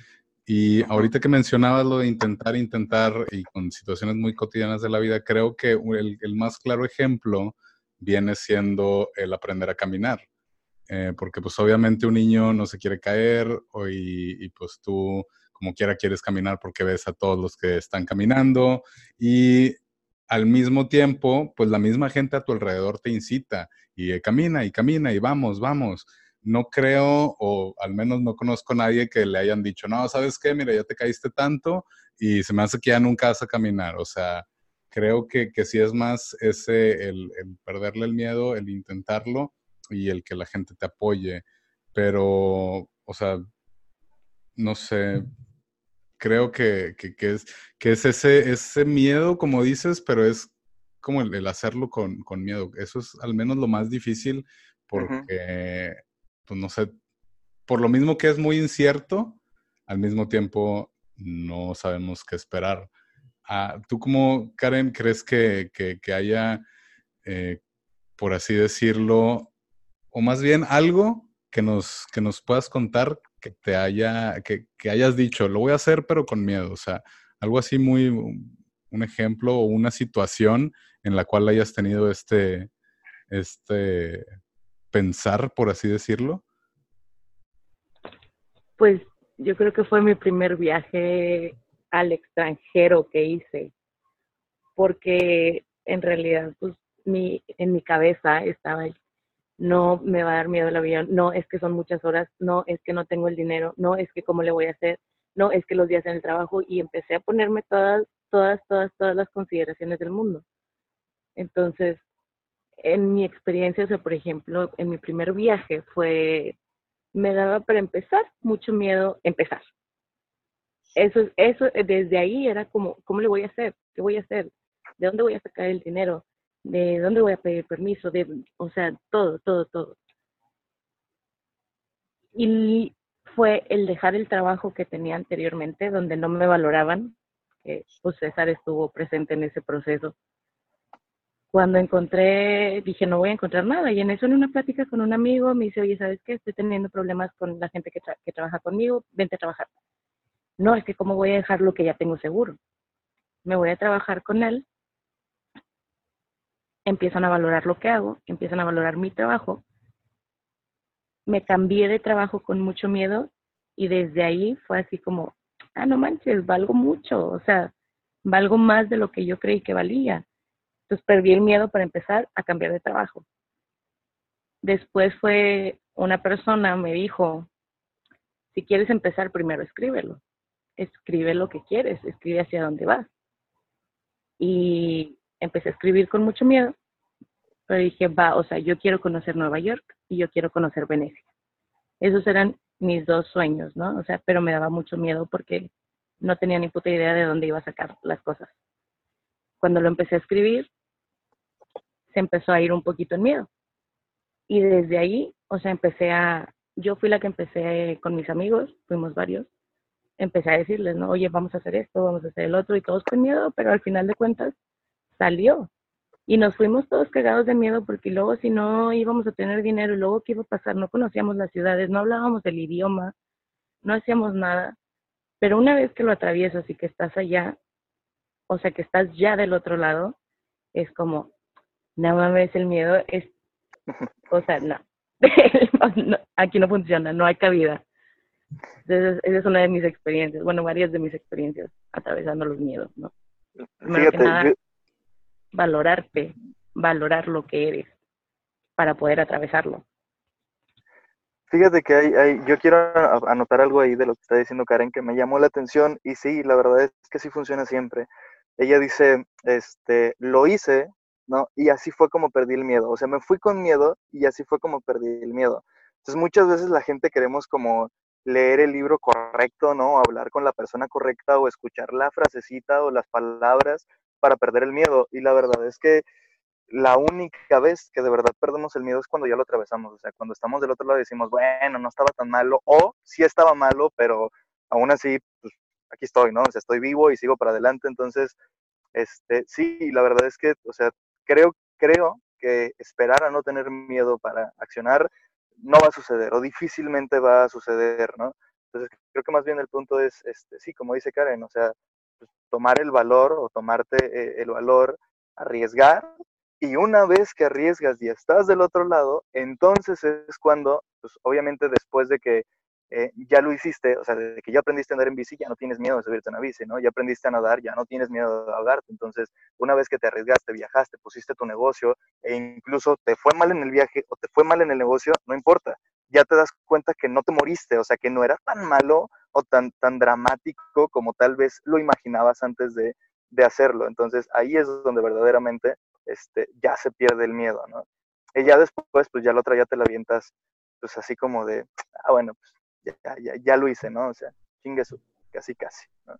Y ahorita que mencionabas lo de intentar, intentar y con situaciones muy cotidianas de la vida, creo que el, más claro ejemplo viene siendo el aprender a caminar. Eh, porque pues obviamente un niño no se quiere caer y, y pues tú como quiera quieres caminar porque ves a todos los que están caminando y al mismo tiempo, pues la misma gente a tu alrededor te incita y eh, camina y camina y vamos, vamos. No creo, o al menos no conozco a nadie que le hayan dicho, no, ¿sabes qué? Mira, ya te caíste tanto y se me hace que ya nunca vas a caminar. O sea, creo que, que sí es más ese, el perderle el miedo, el intentarlo y el que la gente te apoye. Pero, o sea, no sé, creo que, es, que es ese, ese miedo, como dices, pero es como el, hacerlo con, miedo. Eso es al menos lo más difícil porque, pues no sé, por lo mismo que es muy incierto, al mismo tiempo no sabemos qué esperar. Ah, ¿Tú como, Karen, crees que, haya, eh, por así decirlo, o más bien algo que nos, que nos puedas contar que te haya, que, hayas dicho, lo voy a hacer pero con miedo, o sea, algo así muy, un ejemplo o una situación en la cual hayas tenido este, este pensar, por así decirlo? Pues yo creo que fue mi primer viaje al extranjero que hice, porque en realidad, pues, mi, en mi cabeza estaba el no me va a dar miedo el avión, no es que son muchas horas, no es que no tengo el dinero, no es que cómo le voy a hacer, no es que los días en el trabajo y empecé a ponerme todas, todas, todas, todas las consideraciones del mundo. Entonces, en mi experiencia, o sea, por ejemplo, en mi primer viaje fue, me daba para empezar mucho miedo empezar. Eso, eso, desde ahí era como, ¿cómo le voy a hacer? ¿Qué voy a hacer? ¿De dónde voy a sacar el dinero? De dónde voy a pedir permiso, de, o sea, todo, todo, todo. Y fue el dejar el trabajo que tenía anteriormente, donde no me valoraban, que pues César estuvo presente en ese proceso. Cuando encontré, dije, no voy a encontrar nada. Y en eso, en una plática con un amigo, me dice, oye, ¿sabes qué? Estoy teniendo problemas con la gente que, que trabaja conmigo, vente a trabajar. No, es que cómo voy a dejar lo que ya tengo seguro. Me voy a trabajar con él empiezan a valorar lo que hago, empiezan a valorar mi trabajo. Me cambié de trabajo con mucho miedo y desde ahí fue así como, ah, no manches, valgo mucho, o sea, valgo más de lo que yo creí que valía. Entonces perdí el miedo para empezar a cambiar de trabajo. Después fue una persona, me dijo, si quieres empezar, primero escríbelo. Escribe lo que quieres, escribe hacia dónde vas. Y empecé a escribir con mucho miedo, pero dije, va, o sea, yo quiero conocer Nueva York y yo quiero conocer Venecia. Esos eran mis dos sueños, ¿no? O sea, pero me daba mucho miedo porque no tenía ni puta idea de dónde iba a sacar las cosas. Cuando lo empecé a escribir, se empezó a ir un poquito en miedo. Y desde ahí, o sea, empecé a, yo fui la que empecé con mis amigos, fuimos varios, empecé a decirles, no, oye, vamos a hacer esto, vamos a hacer el otro, y todos con miedo, pero al final de cuentas salió. Y nos fuimos todos cagados de miedo porque luego si no íbamos a tener dinero y luego qué iba a pasar, no conocíamos las ciudades, no hablábamos el idioma, no hacíamos nada. Pero una vez que lo atraviesas y que estás allá, o sea, que estás ya del otro lado, es como, no mames, el miedo es, o sea, no, aquí no funciona, no hay cabida. Entonces, esa es una de mis experiencias, bueno, varias de mis experiencias atravesando los miedos, ¿no? Fíjate, valorarte, valorar lo que eres para poder atravesarlo. Fíjate que hay, hay, yo quiero anotar algo ahí de lo que está diciendo Karen que me llamó la atención y sí, la verdad es que sí funciona siempre. Ella dice, este, lo hice, ¿no? Y así fue como perdí el miedo. O sea, me fui con miedo y así fue como perdí el miedo. Entonces muchas veces la gente queremos como leer el libro correcto, ¿no? Hablar con la persona correcta o escuchar la frasecita o las palabras para perder el miedo. Y la verdad es que la única vez que de verdad perdemos el miedo es cuando ya lo atravesamos. O sea, cuando estamos del otro lado y decimos, bueno, no estaba tan malo, o sí estaba malo, pero aún así, pues aquí estoy, ¿no? O sea, estoy vivo y sigo para adelante. Entonces, este, sí, la verdad es que, o sea, creo, creo que esperar a no tener miedo para accionar no va a suceder o difícilmente va a suceder, ¿no? Entonces, creo que más bien el punto es, este, sí, como dice Karen, o sea, pues, tomar el valor o tomarte eh, el valor, arriesgar, y una vez que arriesgas y estás del otro lado, entonces es cuando, pues obviamente después de que eh, ya lo hiciste, o sea, de que ya aprendiste a andar en bici, ya no tienes miedo de subirte a una bici, ¿no? Ya aprendiste a nadar, ya no tienes miedo de ahogarte. Entonces, una vez que te arriesgaste, viajaste, pusiste tu negocio e incluso te fue mal en el viaje o te fue mal en el negocio, no importa. Ya te das cuenta que no te moriste, o sea, que no era tan malo o tan, tan dramático como tal vez lo imaginabas antes de, de hacerlo. Entonces ahí es donde verdaderamente este, ya se pierde el miedo, ¿no? Y ya después, pues ya la otra ya te la avientas, pues así como de, ah, bueno, pues ya, ya, ya lo hice, ¿no? O sea, chingue su, casi, casi, ¿no?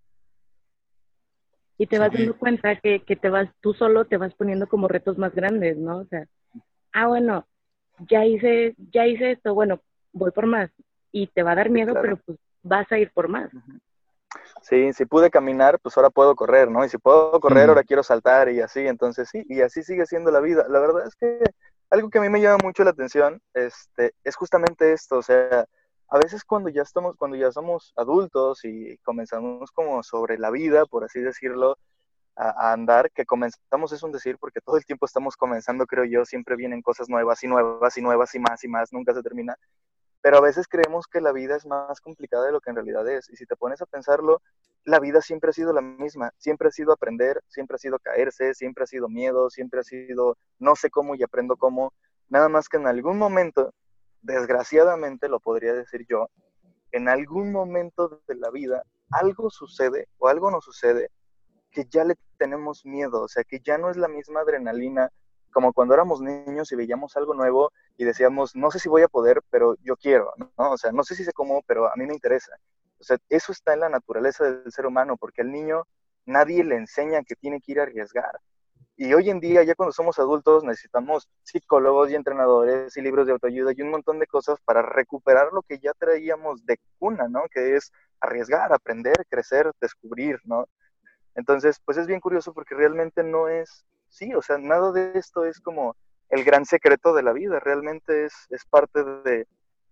Y te vas dando cuenta que, que te vas, tú solo te vas poniendo como retos más grandes, ¿no? O sea, ah, bueno, ya hice, ya hice esto, bueno, voy por más. Y te va a dar miedo, pero pues vas a ir por más. Sí, si pude caminar, pues ahora puedo correr, ¿no? Y si puedo correr, ahora quiero saltar y así, entonces sí, y así sigue siendo la vida. La verdad es que algo que a mí me llama mucho la atención este, es justamente esto, o sea, a veces cuando ya estamos, cuando ya somos adultos y comenzamos como sobre la vida, por así decirlo, a, a, andar, que comenzamos es un decir porque todo el tiempo estamos comenzando, creo yo, siempre vienen cosas nuevas y nuevas y nuevas y más y más, nunca se termina pero a veces creemos que la vida es más complicada de lo que en realidad es. Y si te pones a pensarlo, la vida siempre ha sido la misma, siempre ha sido aprender, siempre ha sido caerse, siempre ha sido miedo, siempre ha sido no sé cómo y aprendo cómo. Nada más que en algún momento, desgraciadamente lo podría decir yo, en algún momento de la vida algo sucede o algo no sucede que ya le tenemos miedo, o sea, que ya no es la misma adrenalina como cuando éramos niños y veíamos algo nuevo y decíamos, no sé si voy a poder, pero yo quiero, ¿no? O sea, no sé si sé cómo, pero a mí me interesa. O sea, eso está en la naturaleza del ser humano, porque al niño nadie le enseña que tiene que ir a arriesgar. Y hoy en día, ya cuando somos adultos, necesitamos psicólogos y entrenadores y libros de autoayuda y un montón de cosas para recuperar lo que ya traíamos de cuna, ¿no? Que es arriesgar, aprender, crecer, descubrir, ¿no? Entonces, pues es bien curioso porque realmente no es sí, o sea, nada de esto es como el gran secreto de la vida, realmente es, es parte de,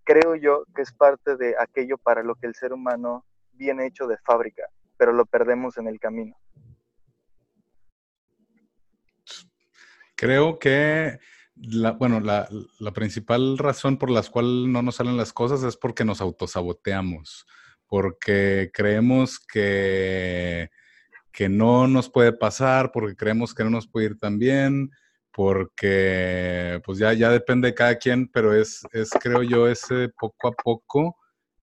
creo yo, que es parte de aquello para lo que el ser humano viene hecho de fábrica, pero lo perdemos en el camino. Creo que, la, bueno, la, la principal razón por la cual no nos salen las cosas es porque nos autosaboteamos, porque creemos que que no nos puede pasar, porque creemos que no nos puede ir tan bien, porque pues ya, ya depende de cada quien, pero es, es, creo yo, ese poco a poco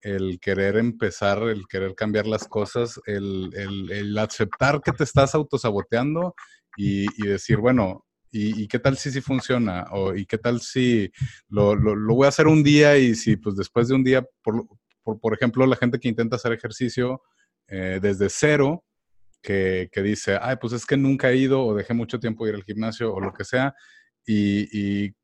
el querer empezar, el querer cambiar las cosas, el, el, aceptar que te estás autosaboteando y decir, bueno, ¿y, qué tal si sí funciona? O, ¿Y qué tal si lo, lo, voy a hacer un día y si pues después de un día, por, por, ejemplo, la gente que intenta hacer ejercicio eh, desde cero, que, dice, ay, pues es que nunca he ido o dejé mucho tiempo ir al gimnasio o lo que sea, y, y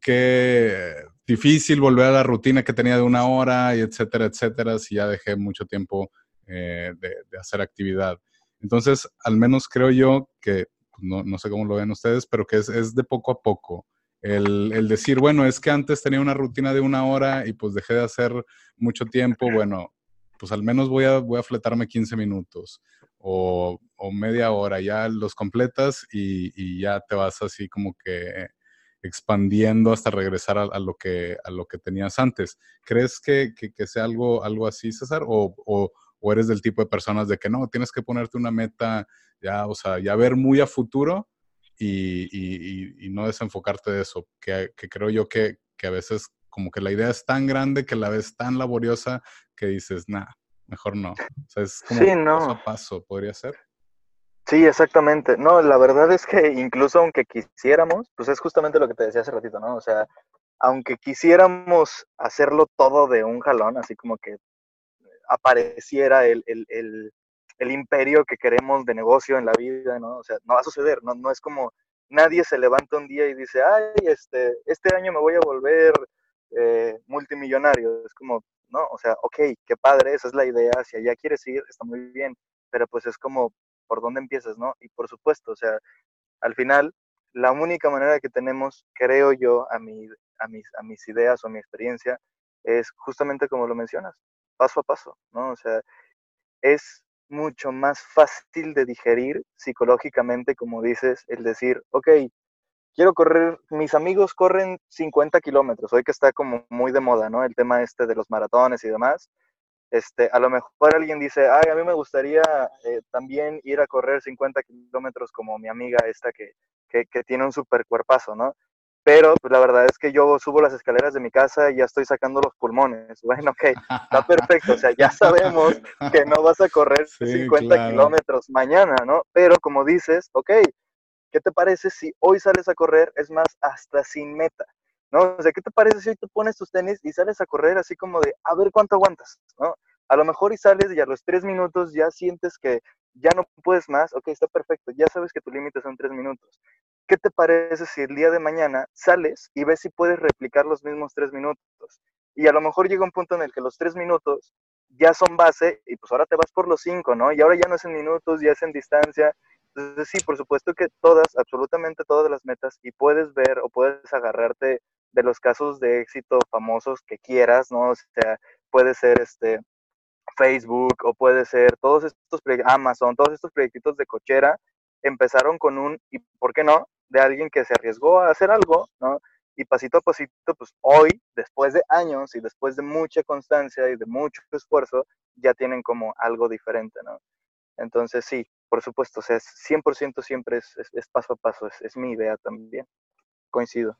qué difícil volver a la rutina que tenía de una hora y etcétera, etcétera, si ya dejé mucho tiempo eh, de, hacer actividad. Entonces, al menos creo yo que, pues, no, sé cómo lo ven ustedes, pero que es, de poco a poco. El, decir, bueno, es que antes tenía una rutina de una hora y pues dejé de hacer mucho tiempo, bueno, pues al menos voy a, voy a fletarme 15 minutos o, media hora, ya los completas y, y ya te vas así como que expandiendo hasta regresar a, lo, que, a lo que tenías antes. ¿Crees que, sea algo, algo así, César? O, eres del tipo de personas de que no, tienes que ponerte una meta ya, o sea, ya ver muy a futuro y, no desenfocarte de eso? Que, creo yo que, a veces como que la idea es tan grande que la ves tan laboriosa que dices, nah, mejor no. O sea, es como paso a paso, podría ser. Sí, exactamente. No, la verdad es que incluso aunque quisiéramos, pues es justamente lo que te decía hace ratito, ¿no? O sea, aunque quisiéramos hacerlo todo de un jalón, así como que apareciera el, el, el, el imperio que queremos de negocio en la vida, ¿no? O sea, no va a suceder, ¿no? No es como nadie se levanta un día y dice, ay, este, este año me voy a volver eh, multimillonario. Es como, no, o sea, ok, qué padre, esa es la idea, si allá quieres ir, está muy bien, pero pues es como por dónde empiezas, ¿no? Y por supuesto, o sea, al final, la única manera que tenemos, creo yo, a, mi, a, mis, a mis ideas o a mi experiencia, es justamente como lo mencionas, paso a paso, ¿no? O sea, es mucho más fácil de digerir psicológicamente, como dices, el decir, ok, quiero correr, mis amigos corren 50 kilómetros, hoy que está como muy de moda, ¿no? El tema este de los maratones y demás. Este, a lo mejor alguien dice, ay, a mí me gustaría eh, también ir a correr 50 kilómetros como mi amiga esta que, tiene un super cuerpazo, ¿no? Pero pues, la verdad es que yo subo las escaleras de mi casa y ya estoy sacando los pulmones. Bueno, ok, está perfecto. O sea, ya sabemos que no vas a correr 50 kilómetros mañana, ¿no? Pero como dices, ok, ¿qué te parece si hoy sales a correr? Es más, hasta sin meta. ¿no? O sea, ¿qué te parece si hoy te pones tus tenis y sales a correr así como de, a ver cuánto aguantas, ¿no? A lo mejor y sales y a los tres minutos ya sientes que ya no puedes más, ok, está perfecto, ya sabes que tu límite son tres minutos. ¿Qué te parece si el día de mañana sales y ves si puedes replicar los mismos tres minutos? Y a lo mejor llega un punto en el que los tres minutos ya son base y pues ahora te vas por los cinco, ¿no? Y ahora ya no es en minutos, ya es en distancia. Entonces sí, por supuesto que todas, absolutamente todas las metas y puedes ver o puedes agarrarte de los casos de éxito famosos que quieras, ¿no? O sea, puede ser este Facebook o puede ser todos estos Amazon, todos estos proyectitos de cochera empezaron con un y por qué no de alguien que se arriesgó a hacer algo, ¿no? Y pasito a pasito, pues hoy, después de años y después de mucha constancia y de mucho esfuerzo, ya tienen como algo diferente, ¿no? Entonces sí, por supuesto, o sea, 100% siempre es, es, paso a paso, es, es mi idea también. Coincido.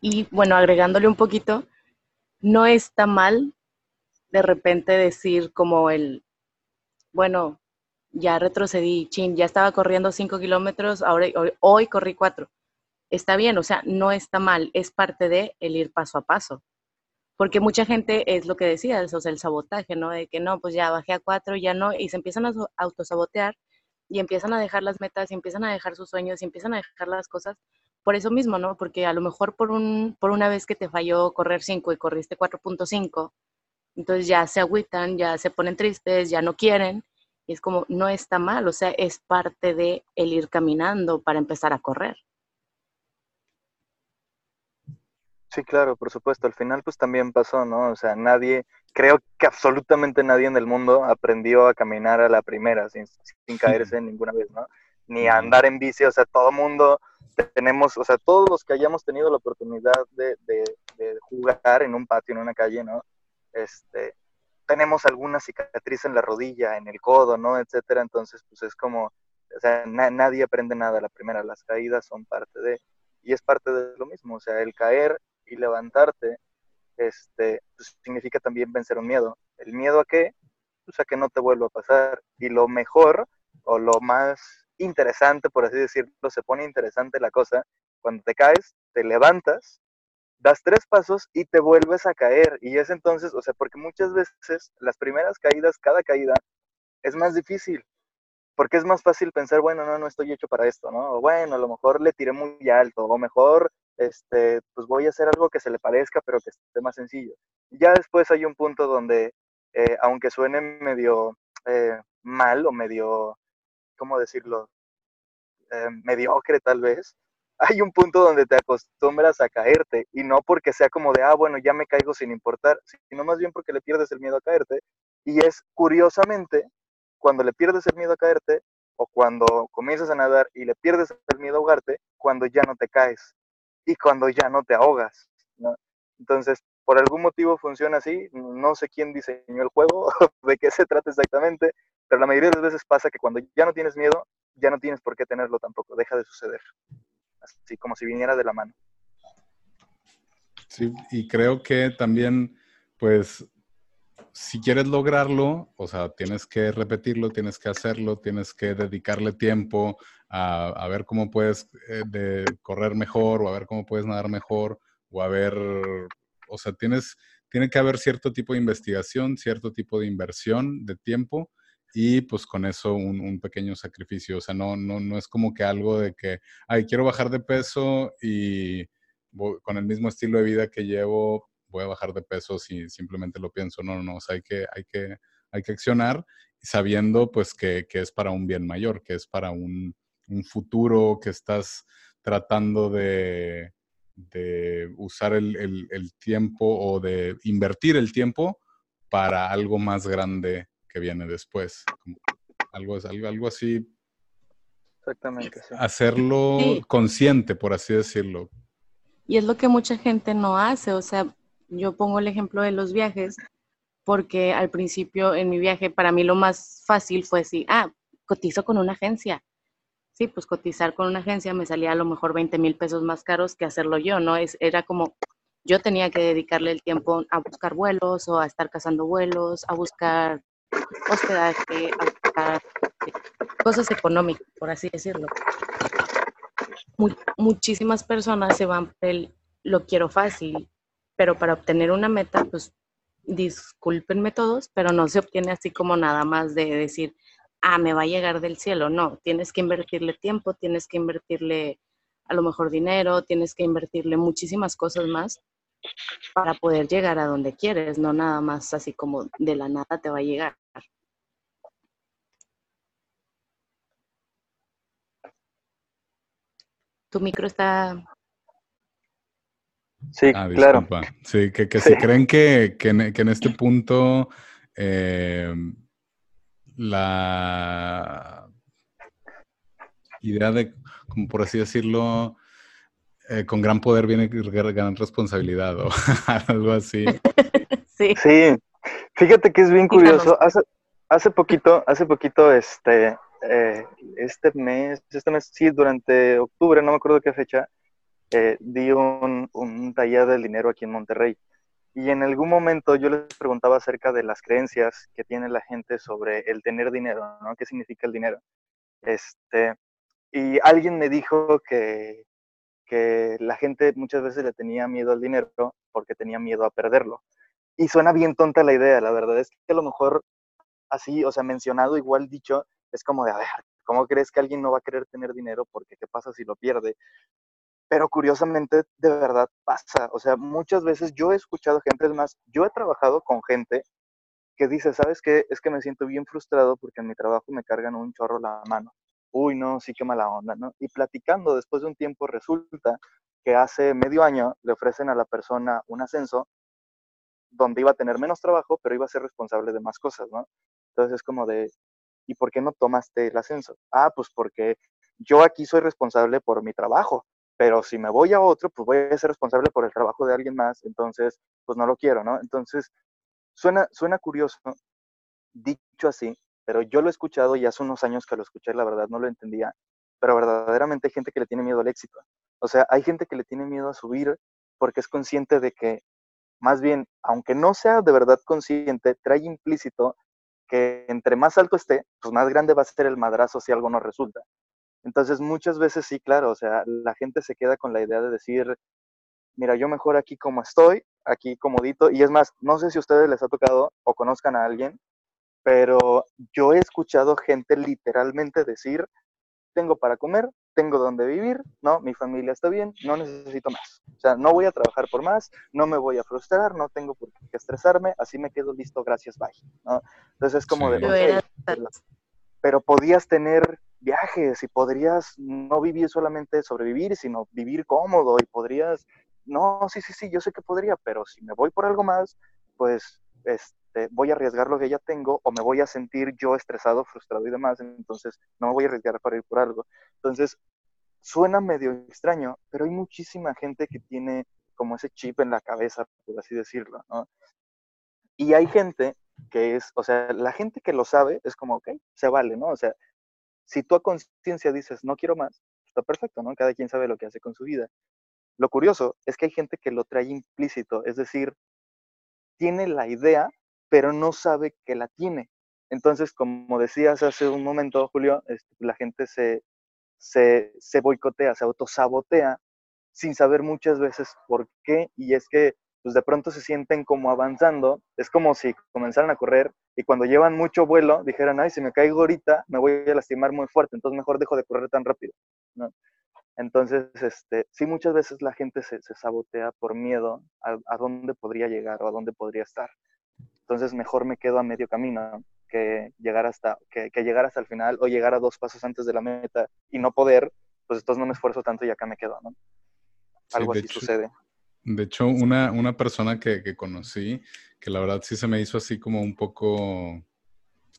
Y bueno, agregándole un poquito, no está mal de repente decir como el, bueno, ya retrocedí, chin, ya estaba corriendo cinco kilómetros, ahora hoy, corrí cuatro. Está bien, o sea, no está mal, es parte de el ir paso a paso. Porque mucha gente es lo que decías, o sea, el sabotaje, ¿no? De que no, pues ya bajé a cuatro, ya no, y se empiezan a autosabotear y empiezan a dejar las metas y empiezan a dejar sus sueños y empiezan a dejar las cosas por eso mismo, ¿no? Porque a lo mejor por, un, por una vez que te falló correr 5 y corriste 4.5, entonces ya se agüitan, ya se ponen tristes, ya no quieren. Y es como, no está mal, o sea, es parte de el ir caminando para empezar a correr. Sí, claro, por supuesto. Al final, pues también pasó, ¿no? O sea, nadie, creo que absolutamente nadie en el mundo aprendió a caminar a la primera sin, sin caerse ninguna vez, ¿no? Ni a andar en bici, o sea, todo mundo tenemos, o sea, todos los que hayamos tenido la oportunidad de, jugar en un patio, en una calle, ¿no? Este, tenemos alguna cicatriz en la rodilla, en el codo, ¿no? Etcétera. Entonces, pues es como, o sea, nadie aprende nada la primera. Las caídas son parte de, y es parte de lo mismo. O sea, el caer y levantarte, este, pues, significa también vencer un miedo. ¿El miedo a qué? Pues a que no te vuelva a pasar. Y lo mejor, o lo más interesante, por así decirlo, se pone interesante la cosa, cuando te caes, te levantas, das tres pasos y te vuelves a caer. Y es entonces, o sea, porque muchas veces las primeras caídas, cada caída, es más difícil. Porque es más fácil pensar, bueno, no, no estoy hecho para esto, ¿no? O bueno, a lo mejor le tiré muy alto, o mejor, este, pues voy a hacer algo que se le parezca, pero que esté más sencillo. ya después hay un punto donde, eh, aunque suene medio eh, mal o medio, ¿cómo decirlo? Eh, mediocre tal vez, hay un punto donde te acostumbras a caerte y no porque sea como de, ah, bueno, ya me caigo sin importar, sino más bien porque le pierdes el miedo a caerte. Y es curiosamente cuando le pierdes el miedo a caerte o cuando comienzas a nadar y le pierdes el miedo a ahogarte, cuando ya no te caes y cuando ya no te ahogas. Entonces, por algún motivo funciona así, no sé quién diseñó el juego, de qué se trata exactamente, pero la mayoría de las veces pasa que cuando ya no tienes miedo, ya no tienes por qué tenerlo tampoco, deja de suceder así como si viniera de la mano. Sí, y creo que también, pues, si quieres lograrlo, o sea, tienes que repetirlo, tienes que hacerlo, tienes que dedicarle tiempo a, ver cómo puedes eh, de correr mejor o a ver cómo puedes nadar mejor o a ver, o sea, tienes, tiene que haber cierto tipo de investigación, cierto tipo de inversión de tiempo y pues con eso un, pequeño sacrificio. O sea, no, no, no es como que algo de que, ay, quiero bajar de peso y con el mismo estilo de vida que llevo voy a bajar de peso si simplemente lo pienso. No, no. O sea, hay que, hay que, hay que accionar sabiendo pues que, es para un bien mayor, que es para un, futuro que estás tratando de, usar el, el tiempo o de invertir el tiempo para algo más grande que viene después. algo, algo, algo así. Exactamente. Hacerlo consciente, por así decirlo. Y es lo que mucha gente no hace. O sea, yo pongo el ejemplo de los viajes, porque al principio en mi viaje, para mí lo más fácil fue decir, ah, cotizo con una agencia. Sí, pues cotizar con una agencia me salía a lo mejor 20 mil pesos más caros que hacerlo yo, ¿no? Es, era como, yo tenía que dedicarle el tiempo a buscar vuelos o a estar cazando vuelos, a buscar hospedaje, cosas económicas, por así decirlo. muchísimas personas se van por el lo quiero fácil, pero para obtener una meta, pues discúlpenme todos, pero no se obtiene así como nada más de decir, ah, me va a llegar del cielo. No, tienes que invertirle tiempo, tienes que invertirle a lo mejor dinero, tienes que invertirle muchísimas cosas más para poder llegar a donde quieres, no nada más así como de la nada te va a llegar. Tu micro está... Sí, ah, claro. Sí, que, que si creen que, que, en, este punto eh, la idea de, como por así decirlo, eh, con gran poder viene gran responsabilidad o algo así. Sí. Sí, fíjate que es bien curioso. Hace, hace poquito, hace poquito, este, eh, este mes, este mes, sí, durante octubre, no me acuerdo qué fecha, eh, di un, un, taller del dinero aquí en Monterrey. Y en algún momento yo les preguntaba acerca de las creencias que tiene la gente sobre el tener dinero, ¿no? ¿Qué significa el dinero? Este, y alguien me dijo que, que la gente muchas veces le tenía miedo al dinero porque tenía miedo a perderlo. Y suena bien tonta la idea, la verdad es que a lo mejor así, o sea, mencionado igual dicho, es como de, a ver, ¿cómo crees que alguien no va a querer tener dinero? Porque qué pasa si lo pierde. Pero curiosamente, de verdad pasa. O sea, muchas veces yo he escuchado gente, es más, yo he trabajado con gente que dice, ¿sabes qué? Es que me siento bien frustrado porque en mi trabajo me cargan un chorro la mano. Uy, no, sí que mala onda, ¿no? Y platicando después de un tiempo resulta que hace medio año le ofrecen a la persona un ascenso donde iba a tener menos trabajo, pero iba a ser responsable de más cosas, ¿no? Entonces es como de, ¿y por qué no tomaste el ascenso? Ah, pues porque yo aquí soy responsable por mi trabajo, pero si me voy a otro, pues voy a ser responsable por el trabajo de alguien más, entonces, pues no lo quiero, ¿no? Entonces, suena, suena curioso, dicho así, pero yo lo he escuchado y hace unos años que lo escuché, la verdad no lo entendía, pero verdaderamente hay gente que le tiene miedo al éxito. O sea, hay gente que le tiene miedo a subir porque es consciente de que, más bien, aunque no sea de verdad consciente, trae implícito que entre más alto esté, pues más grande va a ser el madrazo si algo no resulta. Entonces muchas veces sí, claro, o sea, la gente se queda con la idea de decir, mira, yo mejor aquí como estoy, aquí comodito, y es más, no sé si a ustedes les ha tocado o conozcan a alguien, pero yo he escuchado gente literalmente decir, tengo para comer, tengo donde vivir, ¿no? Mi familia está bien, no necesito más. O sea, no voy a trabajar por más, no me voy a frustrar, no tengo por qué estresarme, así me quedo listo, gracias, bye, ¿no? Entonces es como de, pero podías tener viajes y podrías no vivir solamente sobrevivir, sino vivir cómodo y podrías, no, sí, sí, sí, yo sé que podría, pero si me voy por algo más, pues este, voy a arriesgar lo que ya tengo o me voy a sentir yo estresado, frustrado y demás, entonces no me voy a arriesgar para ir por algo. Entonces, suena medio extraño, pero hay muchísima gente que tiene como ese chip en la cabeza, por así decirlo, ¿no? Y hay gente que es, o sea, la gente que lo sabe es como, ok, se vale, ¿no? O sea, si tú a conciencia dices, no quiero más, está perfecto, ¿no? Cada quien sabe lo que hace con su vida. Lo curioso es que hay gente que lo trae implícito, es decir, tiene la idea, pero no sabe que la tiene. Entonces, como decías hace un momento, Julio, este, la gente se, se, se boicotea, se autosabotea sin saber muchas veces por qué. Y es que pues de pronto se sienten como avanzando. Es como si comenzaran a correr y cuando llevan mucho vuelo dijeran, ay, si me caigo ahorita me voy a lastimar muy fuerte, entonces mejor dejo de correr tan rápido. Entonces, este, sí, muchas veces la gente se, sabotea por miedo a, dónde podría llegar o a dónde podría estar. Entonces, mejor me quedo a medio camino que llegar hasta, que, llegar hasta el final o llegar a dos pasos antes de la meta y no poder, pues entonces no me esfuerzo tanto y acá me quedo, ¿no? Algo así sucede. De hecho, una, una persona que, que, conocí, que la verdad sí se me hizo así como un poco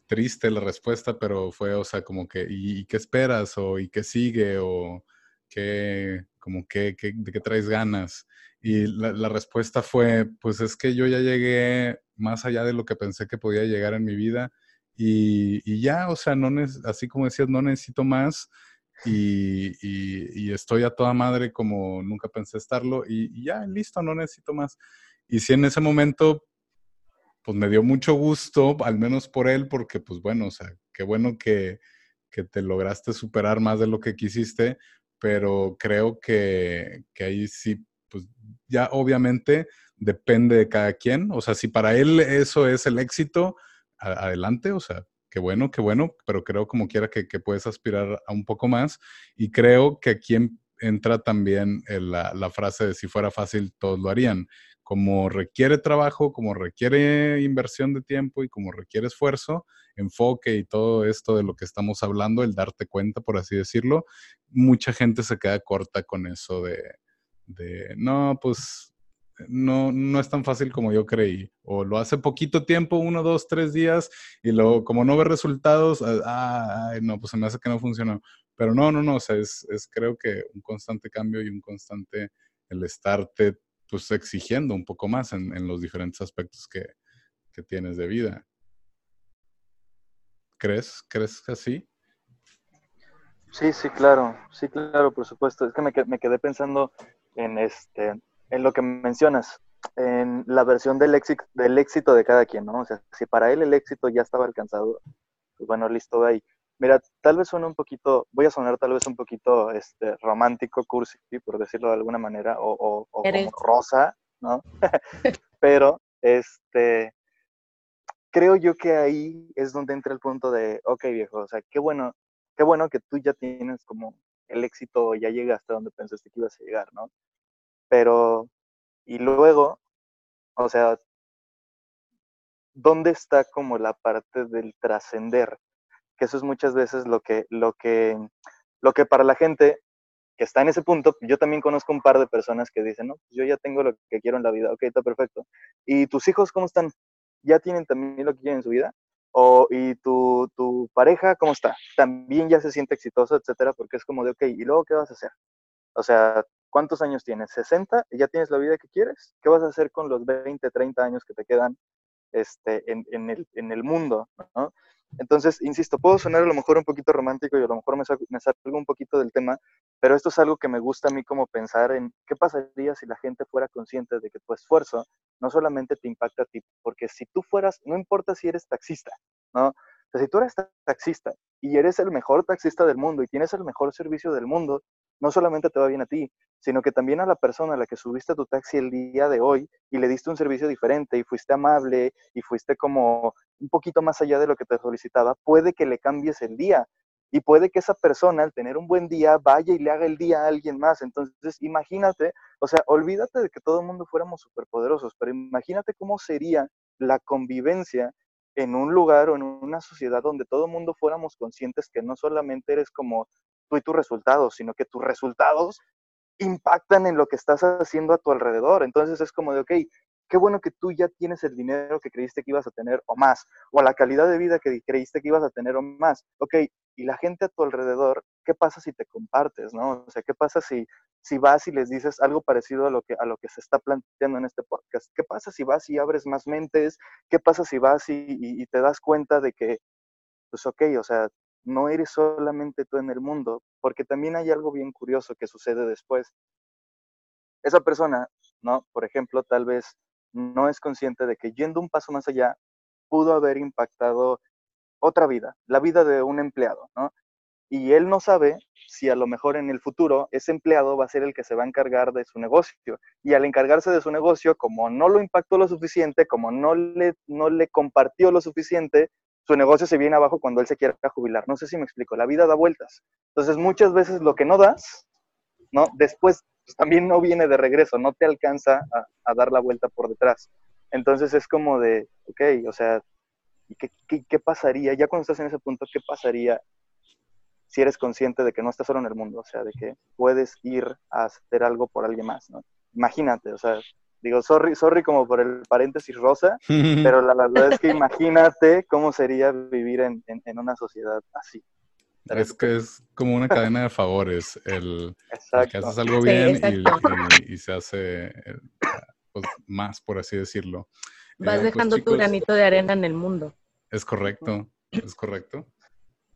triste la respuesta, pero fue, o sea, como que, ¿y, qué esperas? O ¿y qué sigue? O ¿qué, como que, de qué traes ganas? Y la, la, respuesta fue, pues es que yo ya llegué más allá de lo que pensé que podía llegar en mi vida y, y ya, o sea, no así como decías, no necesito más y, estoy a toda madre como nunca pensé estarlo y, ya, listo, no necesito más. Y si en ese momento, pues me dio mucho gusto, al menos por él, porque pues bueno, o sea, qué bueno que, que te lograste superar más de lo que quisiste, pero creo que, que ahí sí, pues ya obviamente depende de cada quien. O sea, si para él eso es el éxito, adelante, o sea, qué bueno, qué bueno, pero creo como quiera que, puedes aspirar a un poco más. Y creo que aquí entra también la, la, frase de si fuera fácil, todos lo harían. Como requiere trabajo, como requiere inversión de tiempo y como requiere esfuerzo, enfoque y todo esto de lo que estamos hablando, el darte cuenta, por así decirlo, mucha gente se queda corta con eso de, de no, pues no, no es tan fácil como yo creí. O lo hace poquito tiempo, uno, dos, tres días, y luego como no ve resultados, ah, no, pues se me hace que no funcionó. Pero no, no, no, o sea, es, creo que un constante cambio y un constante el estarte pues exigiendo un poco más en, los diferentes aspectos que, tienes de vida. ¿Crees? ¿Crees así? Sí, sí, claro, sí, claro, por supuesto. Es que me, me quedé pensando en este, en lo que mencionas, en la versión del éxito, del éxito de cada quien, ¿no? O sea, si para él el éxito ya estaba alcanzado, pues bueno, listo, de ahí. Mira, tal vez suena un poquito, voy a sonar tal vez un poquito este, romántico, cursi, por decirlo de alguna manera, o, o, como rosa, ¿no? Pero, este, creo yo que ahí es donde entra el punto de, ok, viejo, o sea, qué bueno, qué bueno que tú ya tienes como el éxito, ya llegaste a donde pensaste que ibas a llegar, ¿no? Pero, y luego, o sea, ¿dónde está como la parte del trascender? Que eso es muchas veces lo que, lo que, lo que para la gente que está en ese punto, yo también conozco un par de personas que dicen, no, yo ya tengo lo que quiero en la vida, ok, está perfecto. ¿Y tus hijos cómo están? ¿Ya tienen también lo que quieren en su vida? O, ¿Y tu, tu pareja cómo está? También ya se siente exitoso, etcétera, porque es como de, ok, ¿y luego qué vas a hacer? O sea, ¿Cuántos años tienes? ¿60? ¿Y ya tienes la vida que quieres? ¿Qué vas a hacer con los 20, 30 años que te quedan este, en, en, el, en el, mundo? ¿no? Entonces, insisto, puedo sonar a lo mejor un poquito romántico y a lo mejor me, me salgo un poquito del tema, pero esto es algo que me gusta a mí como pensar en qué pasaría si la gente fuera consciente de que tu esfuerzo no solamente te impacta a ti, porque si tú fueras, no importa si eres taxista, ¿no? O sea, si tú eres taxista y eres el mejor taxista del mundo y tienes el mejor servicio del mundo, no solamente te va bien a ti, sino que también a la persona a la que subiste a tu taxi el día de hoy y le diste un servicio diferente y fuiste amable y fuiste como un poquito más allá de lo que te solicitaba, puede que le cambies el día. Y puede que esa persona, al tener un buen día, vaya y le haga el día a alguien más. Entonces, imagínate, o sea, olvídate de que todo el mundo fuéramos superpoderosos, pero imagínate cómo sería la convivencia en un lugar o en una sociedad donde todo el mundo fuéramos conscientes que no solamente eres como tú y tus resultados, sino que tus resultados impactan en lo que estás haciendo a tu alrededor. Entonces es como de, ok, qué bueno que tú ya tienes el dinero que creíste que ibas a tener o más, o la calidad de vida que creíste que ibas a tener o más. Ok, y la gente a tu alrededor, ¿qué pasa si te compartes, no? O sea, ¿qué pasa si, si vas y les dices algo parecido a lo, que, a lo que se está planteando en este podcast? ¿Qué pasa si vas y abres más mentes? ¿Qué pasa si vas y, y te das cuenta de que, pues ok, o sea, no eres solamente tú en el mundo, porque también hay algo bien curioso que sucede después. Esa persona, ¿no? Por ejemplo, tal vez no es consciente de que yendo un paso más allá, pudo haber impactado otra vida, la vida de un empleado, ¿no? Y él no sabe si a lo mejor en el futuro ese empleado va a ser el que se va a encargar de su negocio. Y al encargarse de su negocio, como no lo impactó lo suficiente, como no le, no le compartió lo suficiente, su negocio se viene abajo cuando él se quiera jubilar. No sé si me explico, la vida da vueltas. Entonces muchas veces lo que no das, ¿no? Después también no viene de regreso, no te alcanza a, dar la vuelta por detrás. Entonces es como de, ok, o sea, ¿qué, qué, pasaría? Ya cuando estás en ese punto, ¿qué pasaría si eres consciente de que no estás solo en el mundo? O sea, de que puedes ir a hacer algo por alguien más, ¿no? Imagínate, o sea, Digo, sorry, sorry como por el paréntesis rosa, pero la verdad es que imagínate cómo sería vivir en, una sociedad así. Es que es como una cadena de favores, el, que haces algo bien y, se hace eh, pues, más, por así decirlo. Vas eh, pues, dejando tu granito de arena en el mundo. Es correcto, es correcto.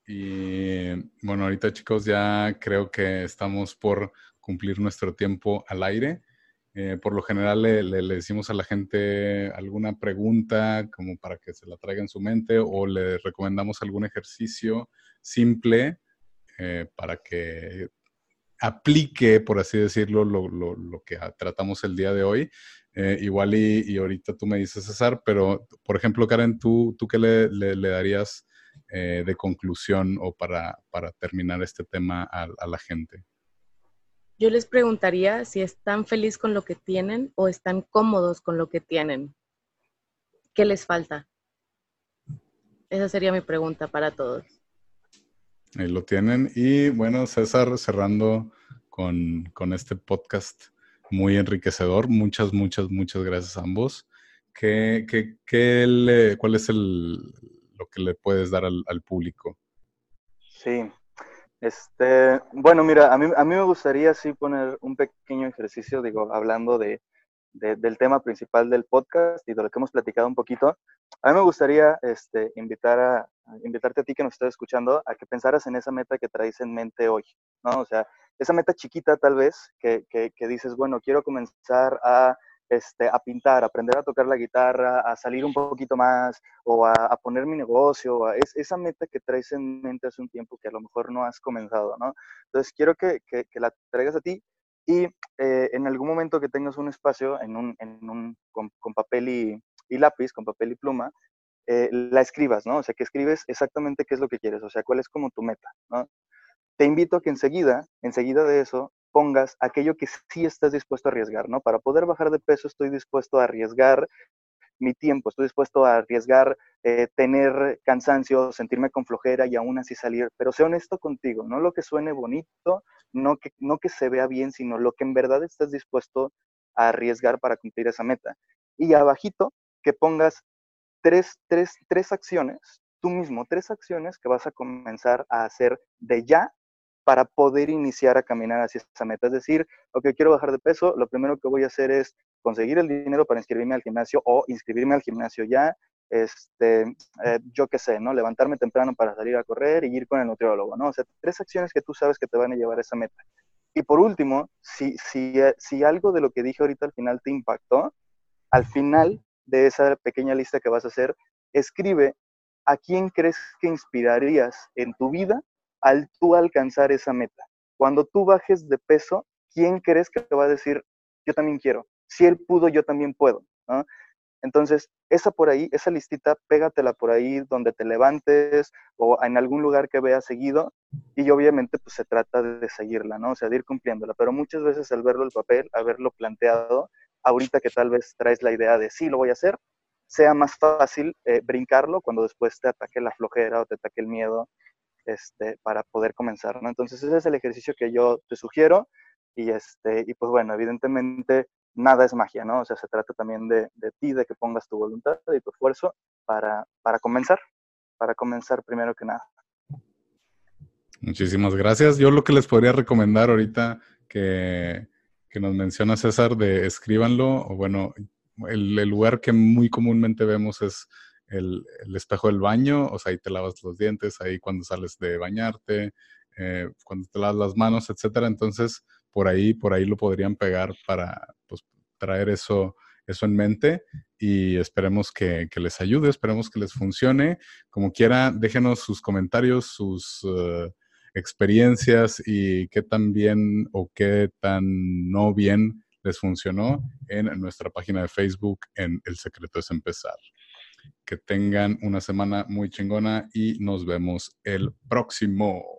Y bueno, ahorita chicos ya creo que estamos por cumplir nuestro tiempo al aire. Eh, por lo general le, decimos a la gente alguna pregunta como para que se la traiga en su mente o le recomendamos algún ejercicio simple eh, para que aplique, por así decirlo, lo, lo, lo que tratamos el día de hoy. Eh, igual y, y, ahorita tú me dices, César, pero por ejemplo, Karen, ¿tú, tú qué le, le, darías de conclusión o para, para terminar este tema a, a la gente? Yo les preguntaría si están felices con lo que tienen o están cómodos con lo que tienen. ¿Qué les falta? Esa sería mi pregunta para todos. Ahí lo tienen. Y bueno, César, cerrando con, con este podcast muy enriquecedor. Muchas, muchas, muchas gracias a ambos. ¿Qué, qué, qué le, ¿Cuál es el, lo que le puedes dar al, al público? Sí, este, bueno, mira, a mí, a mí me gustaría sí poner un pequeño ejercicio, digo, hablando de, del tema principal del podcast y de lo que hemos platicado un poquito. A mí me gustaría este, invitar a, invitarte a ti que nos estás escuchando a que pensaras en esa meta que traes en mente hoy, ¿no? O sea, esa meta chiquita tal vez que, que, que dices, bueno, quiero comenzar a este, a pintar, a aprender a tocar la guitarra, a salir un poquito más o a, poner mi negocio, es esa meta que traes en mente hace un tiempo que a lo mejor no has comenzado, ¿no? Entonces quiero que, la traigas a ti y eh, en algún momento que tengas un espacio en un, con, papel y, y, lápiz, con papel y pluma, eh, la escribas, ¿no? O sea, que escribes exactamente qué es lo que quieres, o sea, cuál es como tu meta, ¿no? Te invito a que enseguida, enseguida de eso, pongas aquello que sí estás dispuesto a arriesgar, ¿no? Para poder bajar de peso estoy dispuesto a arriesgar mi tiempo, estoy dispuesto a arriesgar eh, tener cansancio, sentirme con flojera y aún así salir, pero sé honesto contigo, no lo que suene bonito, no que, no que se vea bien, sino lo que en verdad estás dispuesto a arriesgar para cumplir esa meta. Y abajito, que pongas tres, tres, tres acciones, tú mismo, tres acciones que vas a comenzar a hacer de ya para poder iniciar a caminar hacia esa meta. Es decir, ok, quiero bajar de peso, lo primero que voy a hacer es conseguir el dinero para inscribirme al gimnasio o inscribirme al gimnasio ya, este, eh, yo qué sé, ¿no? Levantarme temprano para salir a correr y ir con el nutriólogo, ¿no? O sea, tres acciones que tú sabes que te van a llevar a esa meta. Y por último, si, si, eh, si algo de lo que dije ahorita al final te impactó, al final de esa pequeña lista que vas a hacer, escribe a quién crees que inspirarías en tu vida al tú alcanzar esa meta. cuando tú bajes de peso, ¿quién crees que te va a decir, yo también quiero? Si él pudo, yo también puedo. Entonces, esa por ahí, esa listita, pégatela por ahí donde te levantes o en algún lugar que veas seguido y obviamente pues se trata de seguirla, ¿no? O sea, de ir cumpliéndola, pero muchas veces al verlo el papel, haberlo planteado, ahorita que tal vez traes la idea de sí, lo voy a hacer, sea más fácil eh, brincarlo cuando después te ataque la flojera o te ataque el miedo este, para poder comenzar, ¿no? Entonces ese es el ejercicio que yo te sugiero y, este, y pues bueno, evidentemente nada es magia, ¿no? O sea, se trata también de, ti, de que pongas tu voluntad y tu esfuerzo para, para comenzar, para comenzar primero que nada. Muchísimas gracias. Yo lo que les podría recomendar ahorita que, que nos menciona César de escríbanlo, o bueno, el, lugar que muy comúnmente vemos es el, el, espejo del baño, o sea, ahí te lavas los dientes, ahí cuando sales de bañarte, eh, cuando te lavas las manos, etcétera. Entonces, por ahí, por ahí lo podrían pegar para pues, traer eso, eso en mente y esperemos que, que, les ayude, esperemos que les funcione. Como quiera, déjenos sus comentarios, sus uh, experiencias y qué tan bien o qué tan no bien les funcionó en nuestra página de Facebook en El Secreto es Empezar. Que tengan una semana muy chingona y nos vemos el próximo.